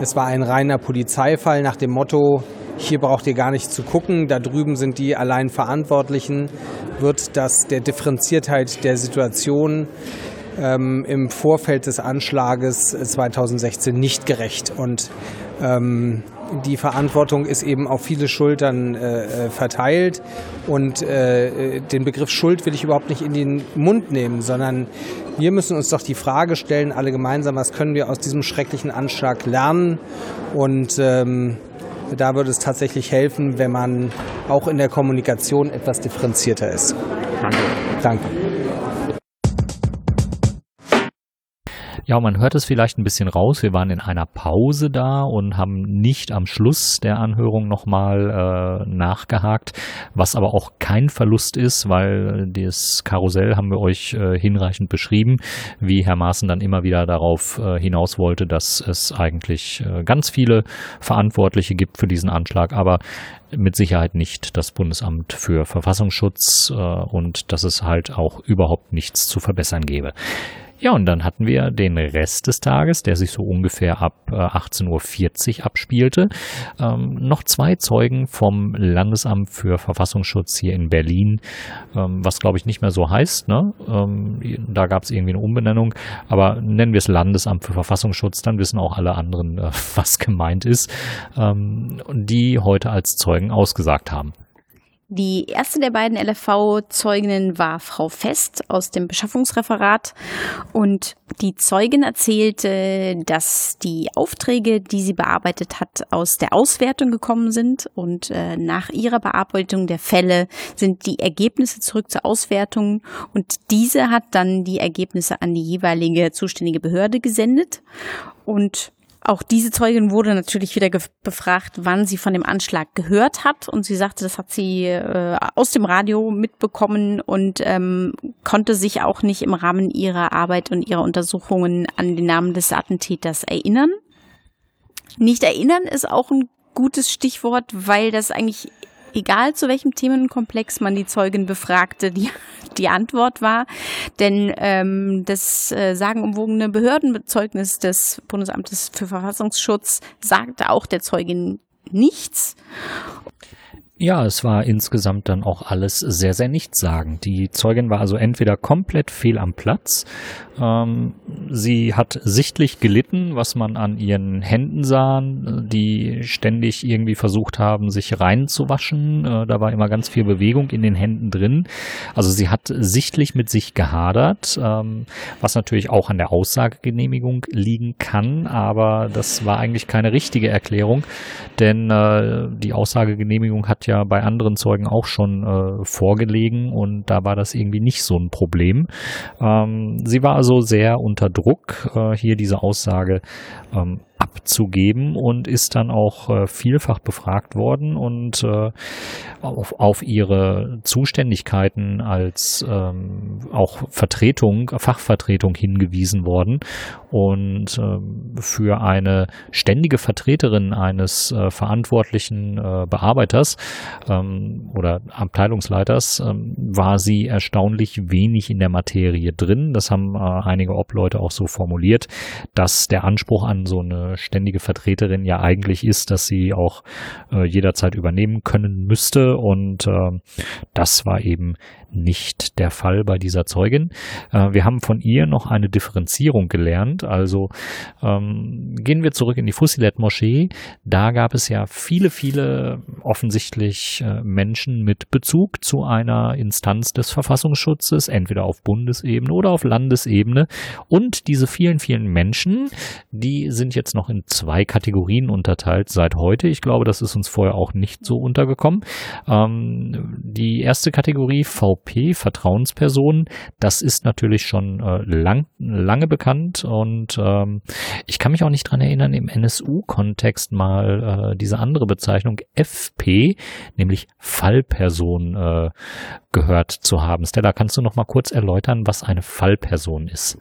es war ein reiner Polizeifall nach dem Motto, hier braucht ihr gar nicht zu gucken, da drüben sind die allein Verantwortlichen, wird das der Differenziertheit der Situation ähm, im Vorfeld des Anschlages 2016 nicht gerecht. Und ähm, die Verantwortung ist eben auf viele Schultern äh, äh, verteilt. Und äh, den Begriff Schuld will ich überhaupt nicht in den Mund nehmen, sondern wir müssen uns doch die Frage stellen, alle gemeinsam, was können wir aus diesem schrecklichen Anschlag lernen? Und ähm, da würde es tatsächlich helfen, wenn man auch in der Kommunikation etwas differenzierter ist. Danke. Danke. Ja, man hört es vielleicht ein bisschen raus. Wir waren in einer Pause da und haben nicht am Schluss der Anhörung nochmal äh, nachgehakt, was aber auch kein Verlust ist, weil das Karussell haben wir euch äh, hinreichend beschrieben, wie Herr Maaßen dann immer wieder darauf äh, hinaus wollte, dass es eigentlich äh, ganz viele Verantwortliche gibt für diesen Anschlag, aber mit Sicherheit nicht das Bundesamt für Verfassungsschutz äh, und dass es halt auch überhaupt nichts zu verbessern gäbe. Ja, und dann hatten wir den Rest des Tages, der sich so ungefähr ab äh, 18.40 Uhr abspielte. Ähm, noch zwei Zeugen vom Landesamt für Verfassungsschutz hier in Berlin, ähm, was glaube ich nicht mehr so heißt. Ne? Ähm, da gab es irgendwie eine Umbenennung, aber nennen wir es Landesamt für Verfassungsschutz, dann wissen auch alle anderen, äh, [laughs] was gemeint ist, ähm, die heute als Zeugen ausgesagt haben. Die erste der beiden LFV-Zeuginnen war Frau Fest aus dem Beschaffungsreferat. Und die Zeugin erzählte, dass die Aufträge, die sie bearbeitet hat, aus der Auswertung gekommen sind. Und äh, nach ihrer Bearbeitung der Fälle sind die Ergebnisse zurück zur Auswertung. Und diese hat dann die Ergebnisse an die jeweilige zuständige Behörde gesendet. Und auch diese Zeugin wurde natürlich wieder befragt, wann sie von dem Anschlag gehört hat. Und sie sagte, das hat sie äh, aus dem Radio mitbekommen und ähm, konnte sich auch nicht im Rahmen ihrer Arbeit und ihrer Untersuchungen an den Namen des Attentäters erinnern. Nicht erinnern ist auch ein gutes Stichwort, weil das eigentlich egal zu welchem Themenkomplex man die Zeugin befragte, die, die Antwort war. Denn ähm, das äh, sagenumwogene Behördenbezeugnis des Bundesamtes für Verfassungsschutz sagte auch der Zeugin nichts. Ja, es war insgesamt dann auch alles sehr, sehr nichtssagend. Die Zeugin war also entweder komplett fehl am Platz, ähm, sie hat sichtlich gelitten, was man an ihren Händen sah, die ständig irgendwie versucht haben, sich reinzuwaschen. Äh, da war immer ganz viel Bewegung in den Händen drin. Also sie hat sichtlich mit sich gehadert, ähm, was natürlich auch an der Aussagegenehmigung liegen kann, aber das war eigentlich keine richtige Erklärung, denn äh, die Aussagegenehmigung hat ja bei anderen Zeugen auch schon äh, vorgelegen und da war das irgendwie nicht so ein Problem. Ähm, sie war also sehr unter Druck, äh, hier diese Aussage ähm, abzugeben und ist dann auch äh, vielfach befragt worden und äh, auf, auf ihre Zuständigkeiten als ähm, auch Vertretung, Fachvertretung hingewiesen worden und äh, für eine ständige Vertreterin eines äh, verantwortlichen äh, Bearbeiters ähm, oder Abteilungsleiters ähm, war sie erstaunlich wenig in der Materie drin. Das haben äh, einige Obleute auch so formuliert, dass der Anspruch an so eine ständige Vertreterin ja eigentlich ist, dass sie auch äh, jederzeit übernehmen können müsste. Und äh, das war eben nicht der Fall bei dieser Zeugin. Äh, wir haben von ihr noch eine Differenzierung gelernt. Also ähm, gehen wir zurück in die Fusilet-Moschee. Da gab es ja viele, viele offensichtlich äh, Menschen mit Bezug zu einer Instanz des Verfassungsschutzes, entweder auf Bundesebene oder auf Landesebene. Und diese vielen, vielen Menschen, die sind jetzt noch in zwei Kategorien unterteilt seit heute. Ich glaube, das ist uns vorher auch nicht so untergekommen. Ähm, die erste Kategorie VP VP, Vertrauenspersonen, das ist natürlich schon äh, lang, lange bekannt und ähm, ich kann mich auch nicht dran erinnern, im NSU-Kontext mal äh, diese andere Bezeichnung FP, nämlich Fallperson, äh, gehört zu haben. Stella, kannst du noch mal kurz erläutern, was eine Fallperson ist?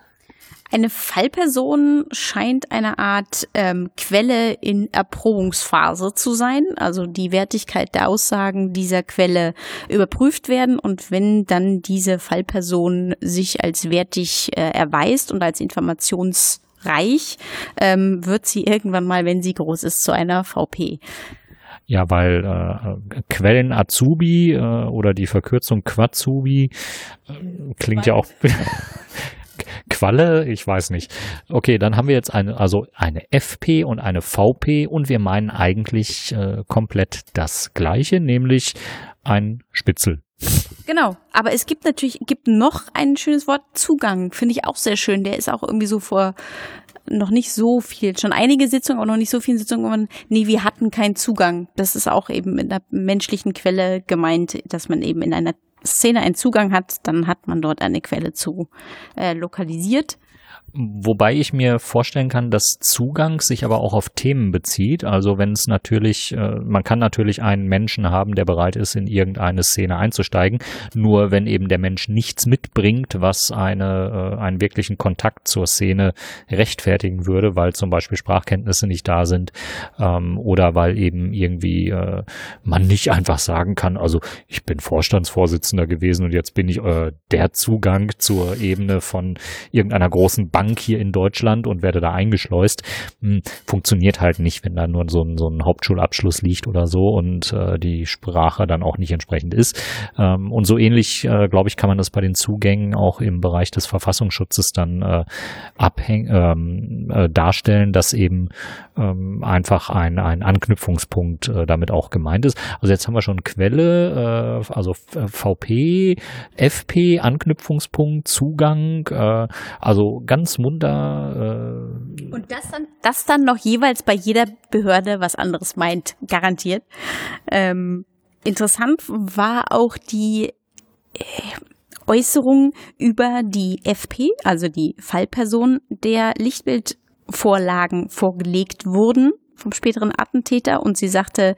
Eine Fallperson scheint eine Art ähm, Quelle in Erprobungsphase zu sein, also die Wertigkeit der Aussagen dieser Quelle überprüft werden. Und wenn dann diese Fallperson sich als wertig äh, erweist und als informationsreich, ähm, wird sie irgendwann mal, wenn sie groß ist, zu einer VP. Ja, weil äh, Quellen Azubi äh, oder die Verkürzung Quazubi äh, klingt ja auch [laughs] Qualle, ich weiß nicht. Okay, dann haben wir jetzt eine, also eine FP und eine VP und wir meinen eigentlich äh, komplett das Gleiche, nämlich ein Spitzel. Genau, aber es gibt natürlich, gibt noch ein schönes Wort, Zugang, finde ich auch sehr schön. Der ist auch irgendwie so vor noch nicht so viel, schon einige Sitzungen, aber noch nicht so viele Sitzungen, nee, wir hatten keinen Zugang. Das ist auch eben mit einer menschlichen Quelle gemeint, dass man eben in einer Szene einen Zugang hat, dann hat man dort eine Quelle zu äh, lokalisiert. Wobei ich mir vorstellen kann, dass Zugang sich aber auch auf Themen bezieht. Also wenn es natürlich, äh, man kann natürlich einen Menschen haben, der bereit ist, in irgendeine Szene einzusteigen. Nur wenn eben der Mensch nichts mitbringt, was eine, äh, einen wirklichen Kontakt zur Szene rechtfertigen würde, weil zum Beispiel Sprachkenntnisse nicht da sind ähm, oder weil eben irgendwie äh, man nicht einfach sagen kann, also ich bin Vorstandsvorsitzender gewesen und jetzt bin ich äh, der Zugang zur Ebene von irgendeiner großen Bank hier in Deutschland und werde da eingeschleust. Hm, funktioniert halt nicht, wenn da nur so ein, so ein Hauptschulabschluss liegt oder so und äh, die Sprache dann auch nicht entsprechend ist. Ähm, und so ähnlich, äh, glaube ich, kann man das bei den Zugängen auch im Bereich des Verfassungsschutzes dann äh, abhäng ähm, äh, darstellen, dass eben ähm, einfach ein, ein Anknüpfungspunkt äh, damit auch gemeint ist. Also jetzt haben wir schon Quelle, äh, also VP, FP, Anknüpfungspunkt, Zugang, äh, also ganz munter. Äh Und das dann, das dann noch jeweils bei jeder Behörde was anderes meint, garantiert. Ähm, interessant war auch die äh, Äußerung über die FP, also die Fallperson, der Lichtbildvorlagen vorgelegt wurden vom späteren Attentäter und sie sagte,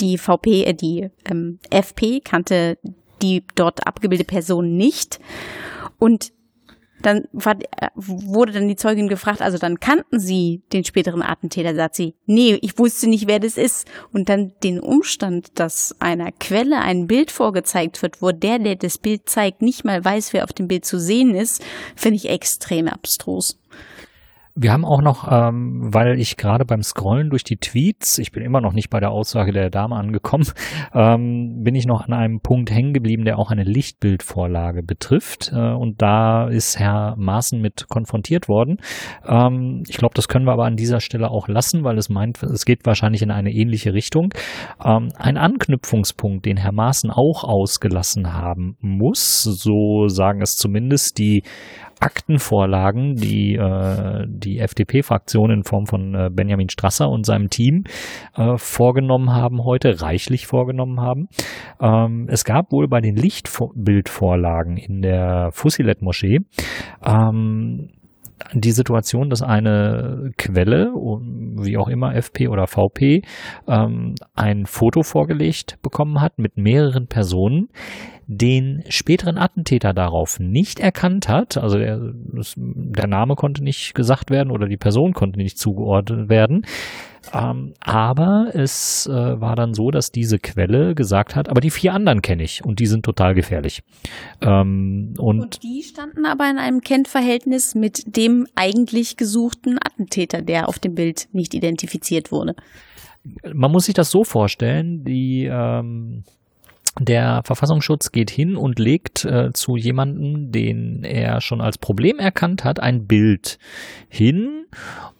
die VP, äh, die ähm, FP kannte die dort abgebildete Person nicht. Und dann war, wurde dann die Zeugin gefragt, also dann kannten sie den späteren Attentäter, sagt sie, nee, ich wusste nicht, wer das ist. Und dann den Umstand, dass einer Quelle ein Bild vorgezeigt wird, wo der, der das Bild zeigt, nicht mal weiß, wer auf dem Bild zu sehen ist, finde ich extrem abstrus. Wir haben auch noch, ähm, weil ich gerade beim Scrollen durch die Tweets, ich bin immer noch nicht bei der Aussage der Dame angekommen, [laughs] ähm, bin ich noch an einem Punkt hängen geblieben, der auch eine Lichtbildvorlage betrifft. Äh, und da ist Herr Maaßen mit konfrontiert worden. Ähm, ich glaube, das können wir aber an dieser Stelle auch lassen, weil es meint, es geht wahrscheinlich in eine ähnliche Richtung. Ähm, ein Anknüpfungspunkt, den Herr Maaßen auch ausgelassen haben muss, so sagen es zumindest die Aktenvorlagen, die äh, die FDP-Fraktion in Form von äh, Benjamin Strasser und seinem Team äh, vorgenommen haben heute, reichlich vorgenommen haben. Ähm, es gab wohl bei den Lichtbildvorlagen in der Fusilet-Moschee ähm, die Situation, dass eine Quelle, wie auch immer FP oder VP, ähm, ein Foto vorgelegt bekommen hat mit mehreren Personen, den späteren Attentäter darauf nicht erkannt hat, also der, der Name konnte nicht gesagt werden oder die Person konnte nicht zugeordnet werden, ähm, aber es äh, war dann so, dass diese Quelle gesagt hat, aber die vier anderen kenne ich und die sind total gefährlich. Ähm, und, und, die standen aber in einem Kennverhältnis mit dem eigentlich gesuchten Attentäter, der auf dem Bild nicht identifiziert wurde. Man muss sich das so vorstellen, die ähm, der Verfassungsschutz geht hin und legt äh, zu jemanden, den er schon als Problem erkannt hat, ein Bild hin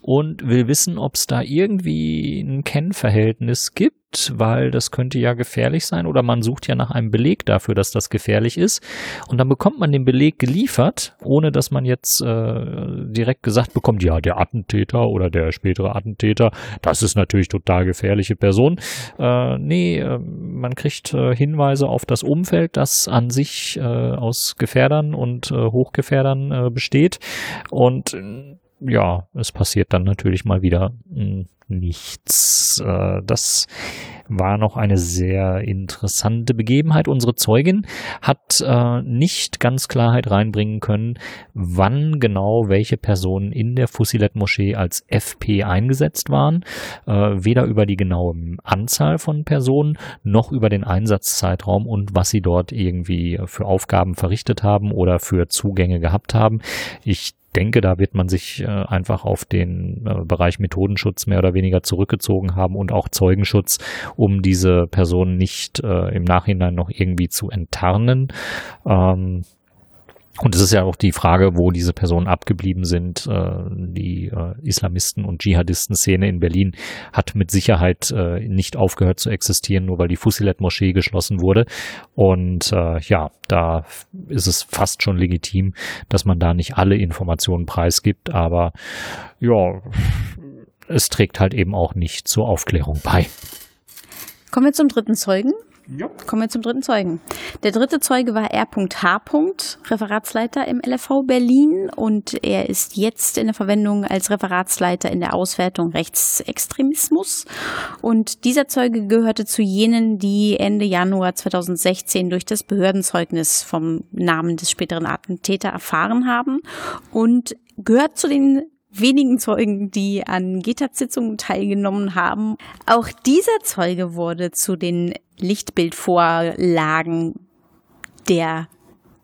und will wissen, ob es da irgendwie ein Kennverhältnis gibt weil das könnte ja gefährlich sein oder man sucht ja nach einem Beleg dafür, dass das gefährlich ist und dann bekommt man den Beleg geliefert, ohne dass man jetzt äh, direkt gesagt bekommt, ja, der Attentäter oder der spätere Attentäter, das ist natürlich total gefährliche Person. Äh, nee, äh, man kriegt äh, Hinweise auf das Umfeld, das an sich äh, aus Gefährdern und äh, Hochgefährdern äh, besteht und ja, es passiert dann natürlich mal wieder hm, nichts. Äh, das war noch eine sehr interessante Begebenheit. Unsere Zeugin hat äh, nicht ganz Klarheit reinbringen können, wann genau welche Personen in der Fusilet-Moschee als FP eingesetzt waren. Äh, weder über die genaue Anzahl von Personen noch über den Einsatzzeitraum und was sie dort irgendwie für Aufgaben verrichtet haben oder für Zugänge gehabt haben. Ich denke, da wird man sich äh, einfach auf den äh, Bereich Methodenschutz mehr oder weniger zurückgezogen haben und auch Zeugenschutz, um diese Personen nicht äh, im Nachhinein noch irgendwie zu enttarnen. Ähm, und es ist ja auch die Frage, wo diese Personen abgeblieben sind. Äh, die äh, Islamisten- und Dschihadisten-Szene in Berlin hat mit Sicherheit äh, nicht aufgehört zu existieren, nur weil die Fusilet-Moschee geschlossen wurde. Und ja, da ist es fast schon legitim, dass man da nicht alle Informationen preisgibt. Aber ja, es trägt halt eben auch nicht zur Aufklärung bei. Kommen wir zum dritten Zeugen. Ja. Kommen wir zum dritten Zeugen. Der dritte Zeuge war R.H. Referatsleiter im LFV Berlin und er ist jetzt in der Verwendung als Referatsleiter in der Auswertung Rechtsextremismus. Und dieser Zeuge gehörte zu jenen, die Ende Januar 2016 durch das Behördenzeugnis vom Namen des späteren Attentäter erfahren haben und gehört zu den wenigen Zeugen, die an GTAT-Sitzungen teilgenommen haben. Auch dieser Zeuge wurde zu den Lichtbildvorlagen der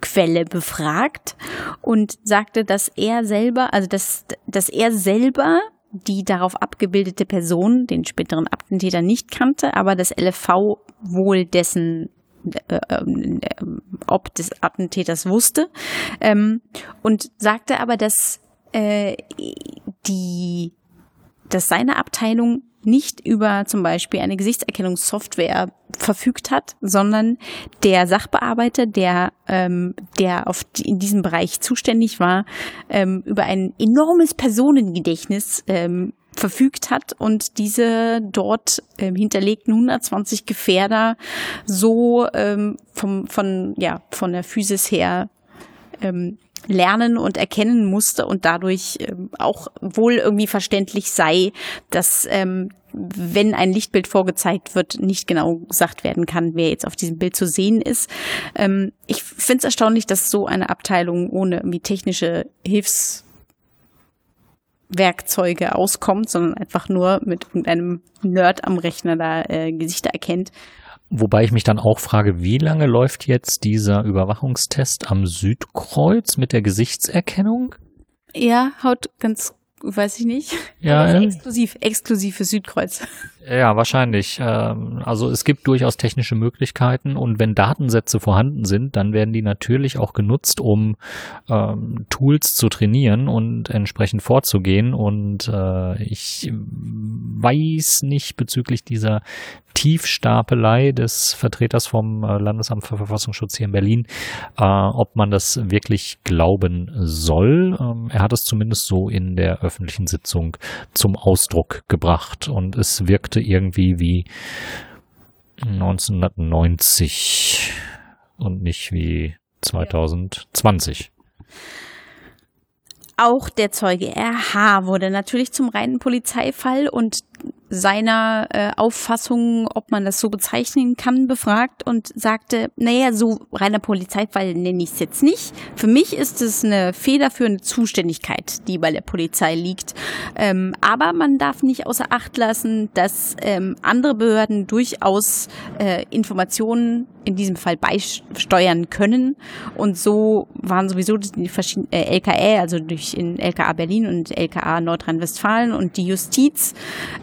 Quelle befragt und sagte, dass er selber, also dass, dass er selber die darauf abgebildete Person, den späteren Attentäter, nicht kannte, aber das LFV wohl dessen äh, äh, ob des Attentäters wusste. Ähm, und sagte aber, dass äh, die, dass seine Abteilung nicht über zum Beispiel eine Gesichtserkennungssoftware verfügt hat, sondern der Sachbearbeiter, der, ähm, der auf die, in diesem Bereich zuständig war, ähm, über ein enormes Personengedächtnis ähm, verfügt hat und diese dort ähm, hinterlegten 120 Gefährder so ähm, vom, von, ja, von der Physis her ähm, lernen und erkennen musste und dadurch ähm, auch wohl irgendwie verständlich sei, dass ähm, wenn ein Lichtbild vorgezeigt wird, nicht genau gesagt werden kann, wer jetzt auf diesem Bild zu sehen ist. Ähm, ich finde es erstaunlich, dass so eine Abteilung ohne irgendwie technische Hilfswerkzeuge auskommt, sondern einfach nur mit irgendeinem Nerd am Rechner da äh, Gesichter erkennt. Wobei ich mich dann auch frage, wie lange läuft jetzt dieser Überwachungstest am Südkreuz mit der Gesichtserkennung? Ja, haut ganz, weiß ich nicht. Ja, äh, exklusiv, exklusiv für Südkreuz. Ja, wahrscheinlich. Ähm, also es gibt durchaus technische Möglichkeiten und wenn Datensätze vorhanden sind, dann werden die natürlich auch genutzt, um ähm, Tools zu trainieren und entsprechend vorzugehen. Und äh, ich weiß nicht bezüglich dieser Tiefstapelei des Vertreters vom äh, Landesamt für Verfassungsschutz hier in Berlin, äh, ob man das wirklich glauben soll. Ähm, er hat es zumindest so in der öffentlichen Sitzung zum Ausdruck gebracht und es wirkt wirkte irgendwie wie 1990 und nicht wie 2020. Auch der Zeuge RH wurde natürlich zum reinen Polizeifall und seiner äh, Auffassung, ob man das so bezeichnen kann, befragt und sagte, naja, so reiner Polizeifall nenne ich es jetzt nicht. Für mich ist es eine federführende Zuständigkeit, die bei der Polizei liegt. Ähm, aber man darf nicht außer Acht lassen, dass ähm, andere Behörden durchaus äh, Informationen in diesem Fall beisteuern können. Und so waren sowieso die verschiedenen äh, LKA, also durch in LKA Berlin und LKA Nordrhein-Westfalen und die Justiz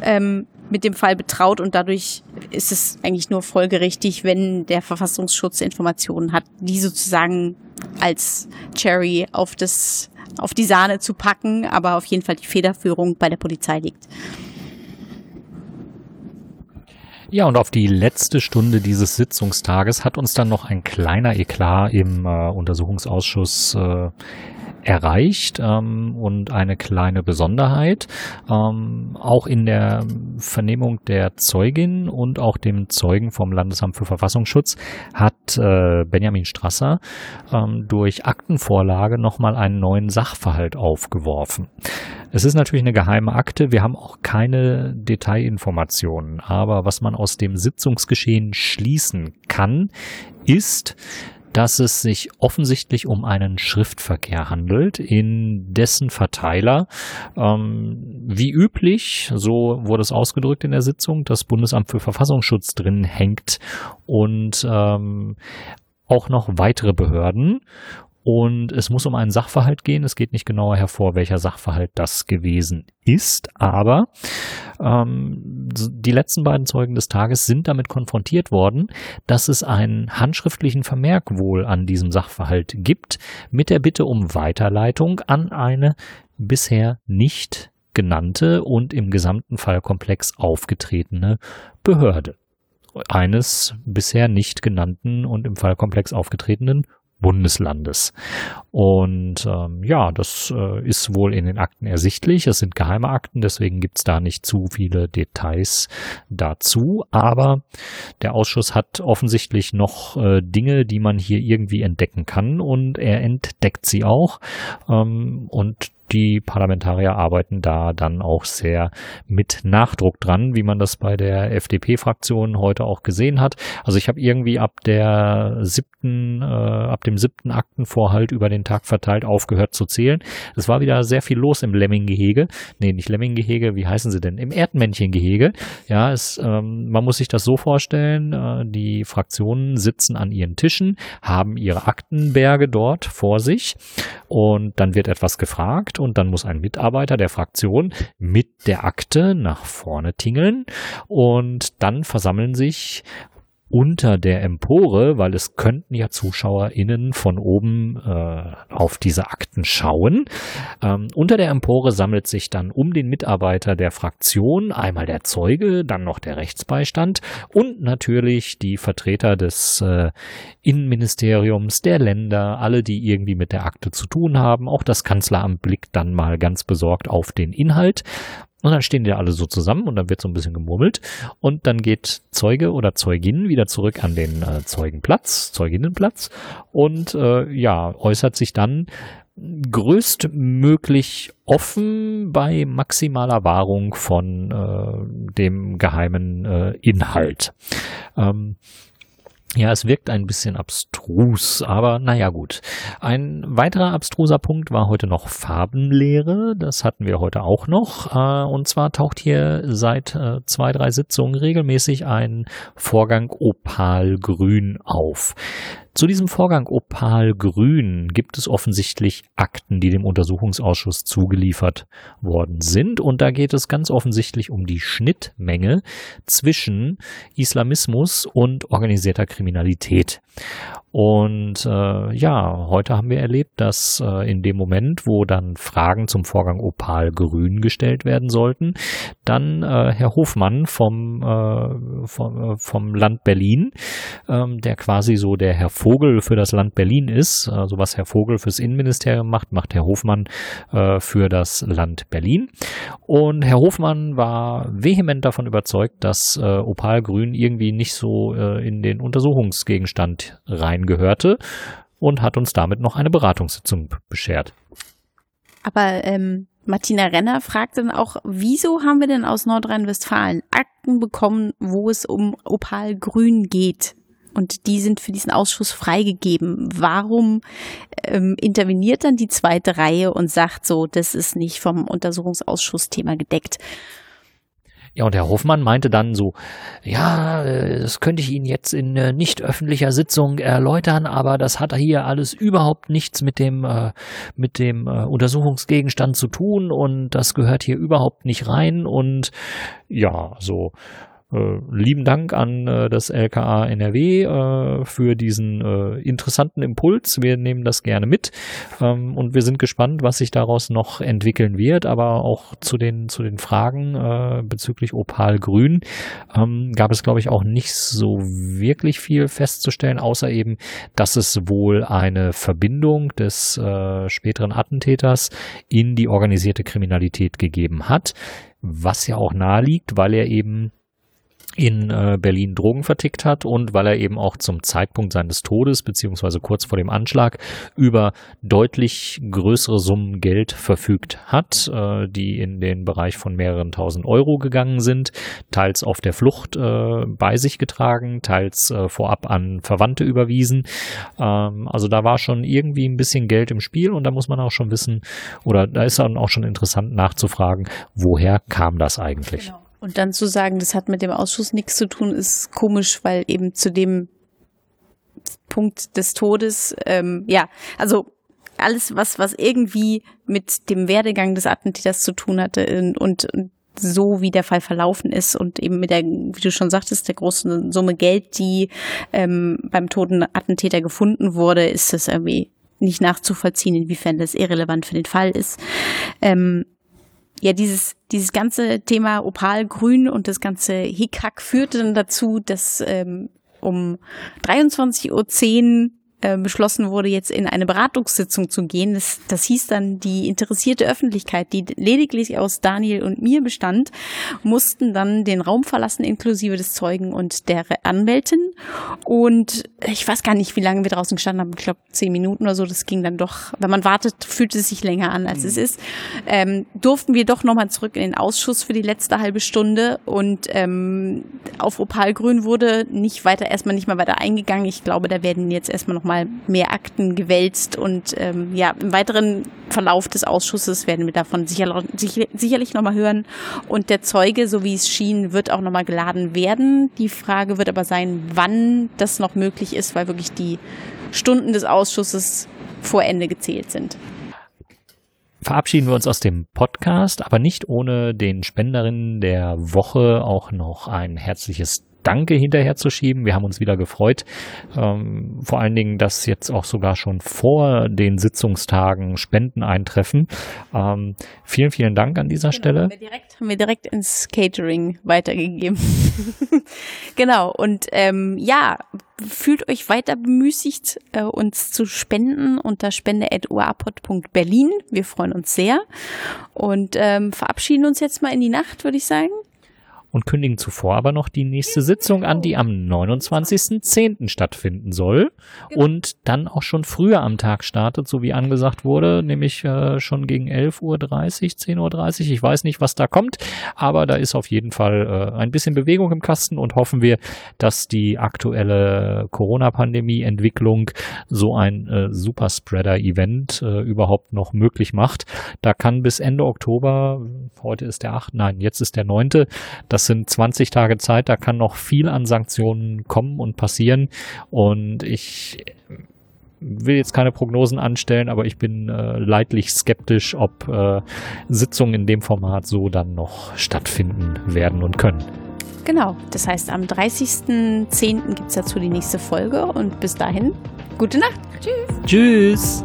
ähm, mit dem Fall betraut und dadurch ist es eigentlich nur folgerichtig, wenn der Verfassungsschutz Informationen hat, die sozusagen als Cherry auf das auf die Sahne zu packen, aber auf jeden Fall die Federführung bei der Polizei liegt. Ja, und auf die letzte Stunde dieses Sitzungstages hat uns dann noch ein kleiner Eklat im äh, Untersuchungsausschuss äh, erreicht ähm, und eine kleine Besonderheit. Ähm, auch in der Vernehmung der Zeugin und auch dem Zeugen vom Landesamt für Verfassungsschutz hat äh, Benjamin Strasser ähm, durch Aktenvorlage nochmal einen neuen Sachverhalt aufgeworfen. Es ist natürlich eine geheime Akte, wir haben auch keine Detailinformationen, aber was man aus dem Sitzungsgeschehen schließen kann, ist, dass es sich offensichtlich um einen Schriftverkehr handelt, in dessen Verteiler, ähm, wie üblich, so wurde es ausgedrückt in der Sitzung, das Bundesamt für Verfassungsschutz drin hängt und ähm, auch noch weitere Behörden. Und es muss um einen Sachverhalt gehen. Es geht nicht genauer hervor, welcher Sachverhalt das gewesen ist. Aber ähm, die letzten beiden Zeugen des Tages sind damit konfrontiert worden, dass es einen handschriftlichen Vermerk wohl an diesem Sachverhalt gibt, mit der Bitte um Weiterleitung an eine bisher nicht genannte und im gesamten Fallkomplex aufgetretene Behörde. Eines bisher nicht genannten und im Fallkomplex aufgetretenen Bundeslandes. Und ähm, ja, das äh, ist wohl in den Akten ersichtlich. Es sind geheime Akten, deswegen gibt's da nicht zu viele Details dazu. Aber der Ausschuss hat offensichtlich noch äh, Dinge, die man hier irgendwie entdecken kann und er entdeckt sie auch. Ähm, und die Parlamentarier arbeiten da dann auch sehr mit Nachdruck dran, wie man das bei der FDP-Fraktion heute auch gesehen hat. Also ich habe irgendwie ab der siebten, äh, ab dem siebten Aktenvorhalt über den Tag verteilt aufgehört zu zählen. Es war wieder sehr viel los im Lemminggehege. Nee, nicht Lemminggehege, wie heißen sie denn? Im Erdmännchengehege. Ja, es, ähm, man muss sich das so vorstellen, äh, die Fraktionen sitzen an ihren Tischen, haben ihre Aktenberge dort vor sich und dann wird etwas gefragt und dann muss ein Mitarbeiter der Fraktion mit der Akte nach vorne tingeln und dann versammeln sich unter der Empore, weil es könnten ja ZuschauerInnen von oben äh, auf diese Akten schauen. Ähm, unter der Empore sammelt sich dann um den Mitarbeiter der Fraktion einmal der Zeuge, dann noch der Rechtsbeistand und natürlich die Vertreter des äh, Innenministeriums, der Länder, alle, die irgendwie mit der Akte zu tun haben. Auch das Kanzleramt blickt dann mal ganz besorgt auf den Inhalt. Und dann stehen die alle so zusammen und dann wird so ein bisschen gemurmelt. Und dann geht Zeuge oder Zeugin wieder zurück an den äh, Zeugenplatz, Zeuginnenplatz und äh, ja, äußert sich dann größtmöglich offen bei maximaler Wahrung von äh, dem geheimen äh, Inhalt. Ähm, ja, es wirkt ein bisschen abstrus, aber naja gut. Ein weiterer abstruser Punkt war heute noch Farbenlehre. Das hatten wir heute auch noch. Äh, und zwar taucht hier seit äh, zwei, drei Sitzungen regelmäßig ein Vorgang Opalgrün auf. Zu diesem Vorgang Opalgrün gibt es offensichtlich Akten, die dem Untersuchungsausschuss zugeliefert worden sind. Und da geht es ganz offensichtlich um die Schnittmenge zwischen Islamismus und organisierter Kriminalität. Und äh, ja, heute haben wir erlebt, dass äh, in dem Moment, wo dann Fragen zum Vorgang Opal Grün gestellt werden sollten, dann äh, Herr Hofmann vom, äh, vom, äh, vom Land Berlin, ähm, der quasi so der Herr Vogel für das Land Berlin ist, also was Herr Vogel fürs Innenministerium macht, macht Herr Hofmann äh, für das Land Berlin. Und Herr Hofmann war vehement davon überzeugt, dass äh, Opal Grün irgendwie nicht so äh, in den Untersuchungsgegenstand rein gehörte und hat uns damit noch eine Beratungssitzung beschert. Aber ähm, Martina Renner fragt dann auch, wieso haben wir denn aus Nordrhein-Westfalen Akten bekommen, wo es um Opal Grün geht? Und die sind für diesen Ausschuss freigegeben. Warum ähm, interveniert dann die zweite Reihe und sagt so, das ist nicht vom Untersuchungsausschussthema gedeckt? Ja, und Herr Hofmann meinte dann so, ja, äh, das könnte ich Ihnen jetzt in äh, nicht öffentlicher Sitzung erläutern, aber das hat hier alles überhaupt nichts mit dem, äh, mit dem Untersuchungsgegenstand zu tun und das gehört hier überhaupt nicht rein. Und ja, so äh, lieben Dank an äh, das LKA NRW äh, für diesen äh, interessanten Impuls. Wir nehmen das gerne mit ähm, und wir sind gespannt, was sich daraus noch entwickeln wird. Aber auch zu den zu den Fragen äh, bezüglich Opal Grün ähm, gab es, glaube ich, auch nicht so wirklich viel festzustellen, außer eben, dass es wohl eine Verbindung des späteren Attentäters in die organisierte Kriminalität gegeben hat was ja auch nahe liegt, weil er eben in äh, Berlin Drogen vertickt hat und weil er eben auch zum Zeitpunkt seines Todes beziehungsweise kurz vor dem Anschlag über deutlich größere Summen Geld verfügt hat, äh, die in den Bereich von mehreren tausend Euro gegangen sind, teils auf der Flucht äh, bei sich getragen, teils äh, vorab an Verwandte überwiesen. Ähm, also da war schon irgendwie ein bisschen Geld im Spiel und da muss man auch schon wissen, oder da ist dann auch schon interessant nachzufragen, woher kam das eigentlich? Genau. Und dann zu sagen, das hat mit dem Ausschuss nichts zu tun, ist komisch, weil eben zu dem Punkt des Todes, ähm, ja, also alles, was, was irgendwie mit dem Werdegang des Attentäters zu tun hatte und, und, so wie der Fall verlaufen ist und eben mit der, wie du schon sagtest, der großen Summe Geld, die ähm, beim toten Attentäter gefunden wurde, ist es irgendwie nicht nachzuvollziehen, inwiefern das irrelevant für den Fall ist. Ähm, ja, dieses, dieses ganze Thema Opalgrün und das ganze Hickhack führte dann dazu, dass ähm, um 23.10 Uhr äh, beschlossen wurde, jetzt in eine Beratungssitzung zu gehen. Das, das hieß dann, die interessierte Öffentlichkeit, die lediglich aus Daniel und mir bestand, mussten dann den Raum verlassen, inklusive des Zeugen und der Anwältin. Und ich weiß gar nicht, wie lange wir draußen gestanden haben. Ich glaube, zehn Minuten oder so. Das ging dann doch, wenn man wartet, fühlt es sich länger an, als mhm. es ist. Ähm, durften wir doch nochmal zurück in den Ausschuss für die letzte halbe Stunde und ähm, auf Opalgrün wurde nicht weiter, erstmal nicht mal weiter eingegangen. Ich glaube, da werden jetzt erstmal noch mal mehr Akten gewälzt und ähm, ja, im weiteren Verlauf des Ausschusses werden wir davon sicher, sicher, sicherlich nochmal hören. Und der Zeuge, so wie es schien, wird auch nochmal geladen werden. Die Frage wird aber sein, wann das noch möglich ist, weil wirklich die Stunden des Ausschusses vor Ende gezählt sind verabschieden wir uns aus dem Podcast, aber nicht ohne den Spenderinnen der Woche auch noch ein herzliches Danke hinterherzuschieben. Wir haben uns wieder gefreut. Ähm, vor allen Dingen, dass jetzt auch sogar schon vor den Sitzungstagen Spenden eintreffen. Ähm, vielen, vielen Dank an dieser genau, Stelle. Haben wir, direkt, haben wir direkt ins Catering weitergegeben. [laughs] genau. Und ähm, ja, fühlt euch weiter bemüßigt, äh, uns zu spenden unter spende.uapod.berlin. Wir freuen uns sehr und ähm, verabschieden uns jetzt mal in die Nacht, würde ich sagen und kündigen zuvor aber noch die nächste Sitzung an, die am 29.10. stattfinden soll genau. und dann auch schon früher am Tag startet, so wie angesagt wurde, nämlich äh, schon gegen 11.30 Uhr, 10.30 Uhr. Ich weiß nicht, was da kommt, aber da ist auf jeden Fall äh, ein bisschen Bewegung im Kasten und hoffen wir, dass die aktuelle Corona-Pandemie-Entwicklung so ein äh, Superspreader-Event äh, überhaupt noch möglich macht. Da kann bis Ende Oktober, heute ist der 8., nein, jetzt ist der 9., das das sind 20 Tage Zeit, da kann noch viel an Sanktionen kommen und passieren. Und ich will jetzt keine Prognosen anstellen, aber ich bin äh, leidlich skeptisch, ob äh, Sitzungen in dem Format so dann noch stattfinden werden und können. Genau, das heißt, am 30.10. gibt es dazu die nächste Folge und bis dahin, gute Nacht. Tschüss. Tschüss.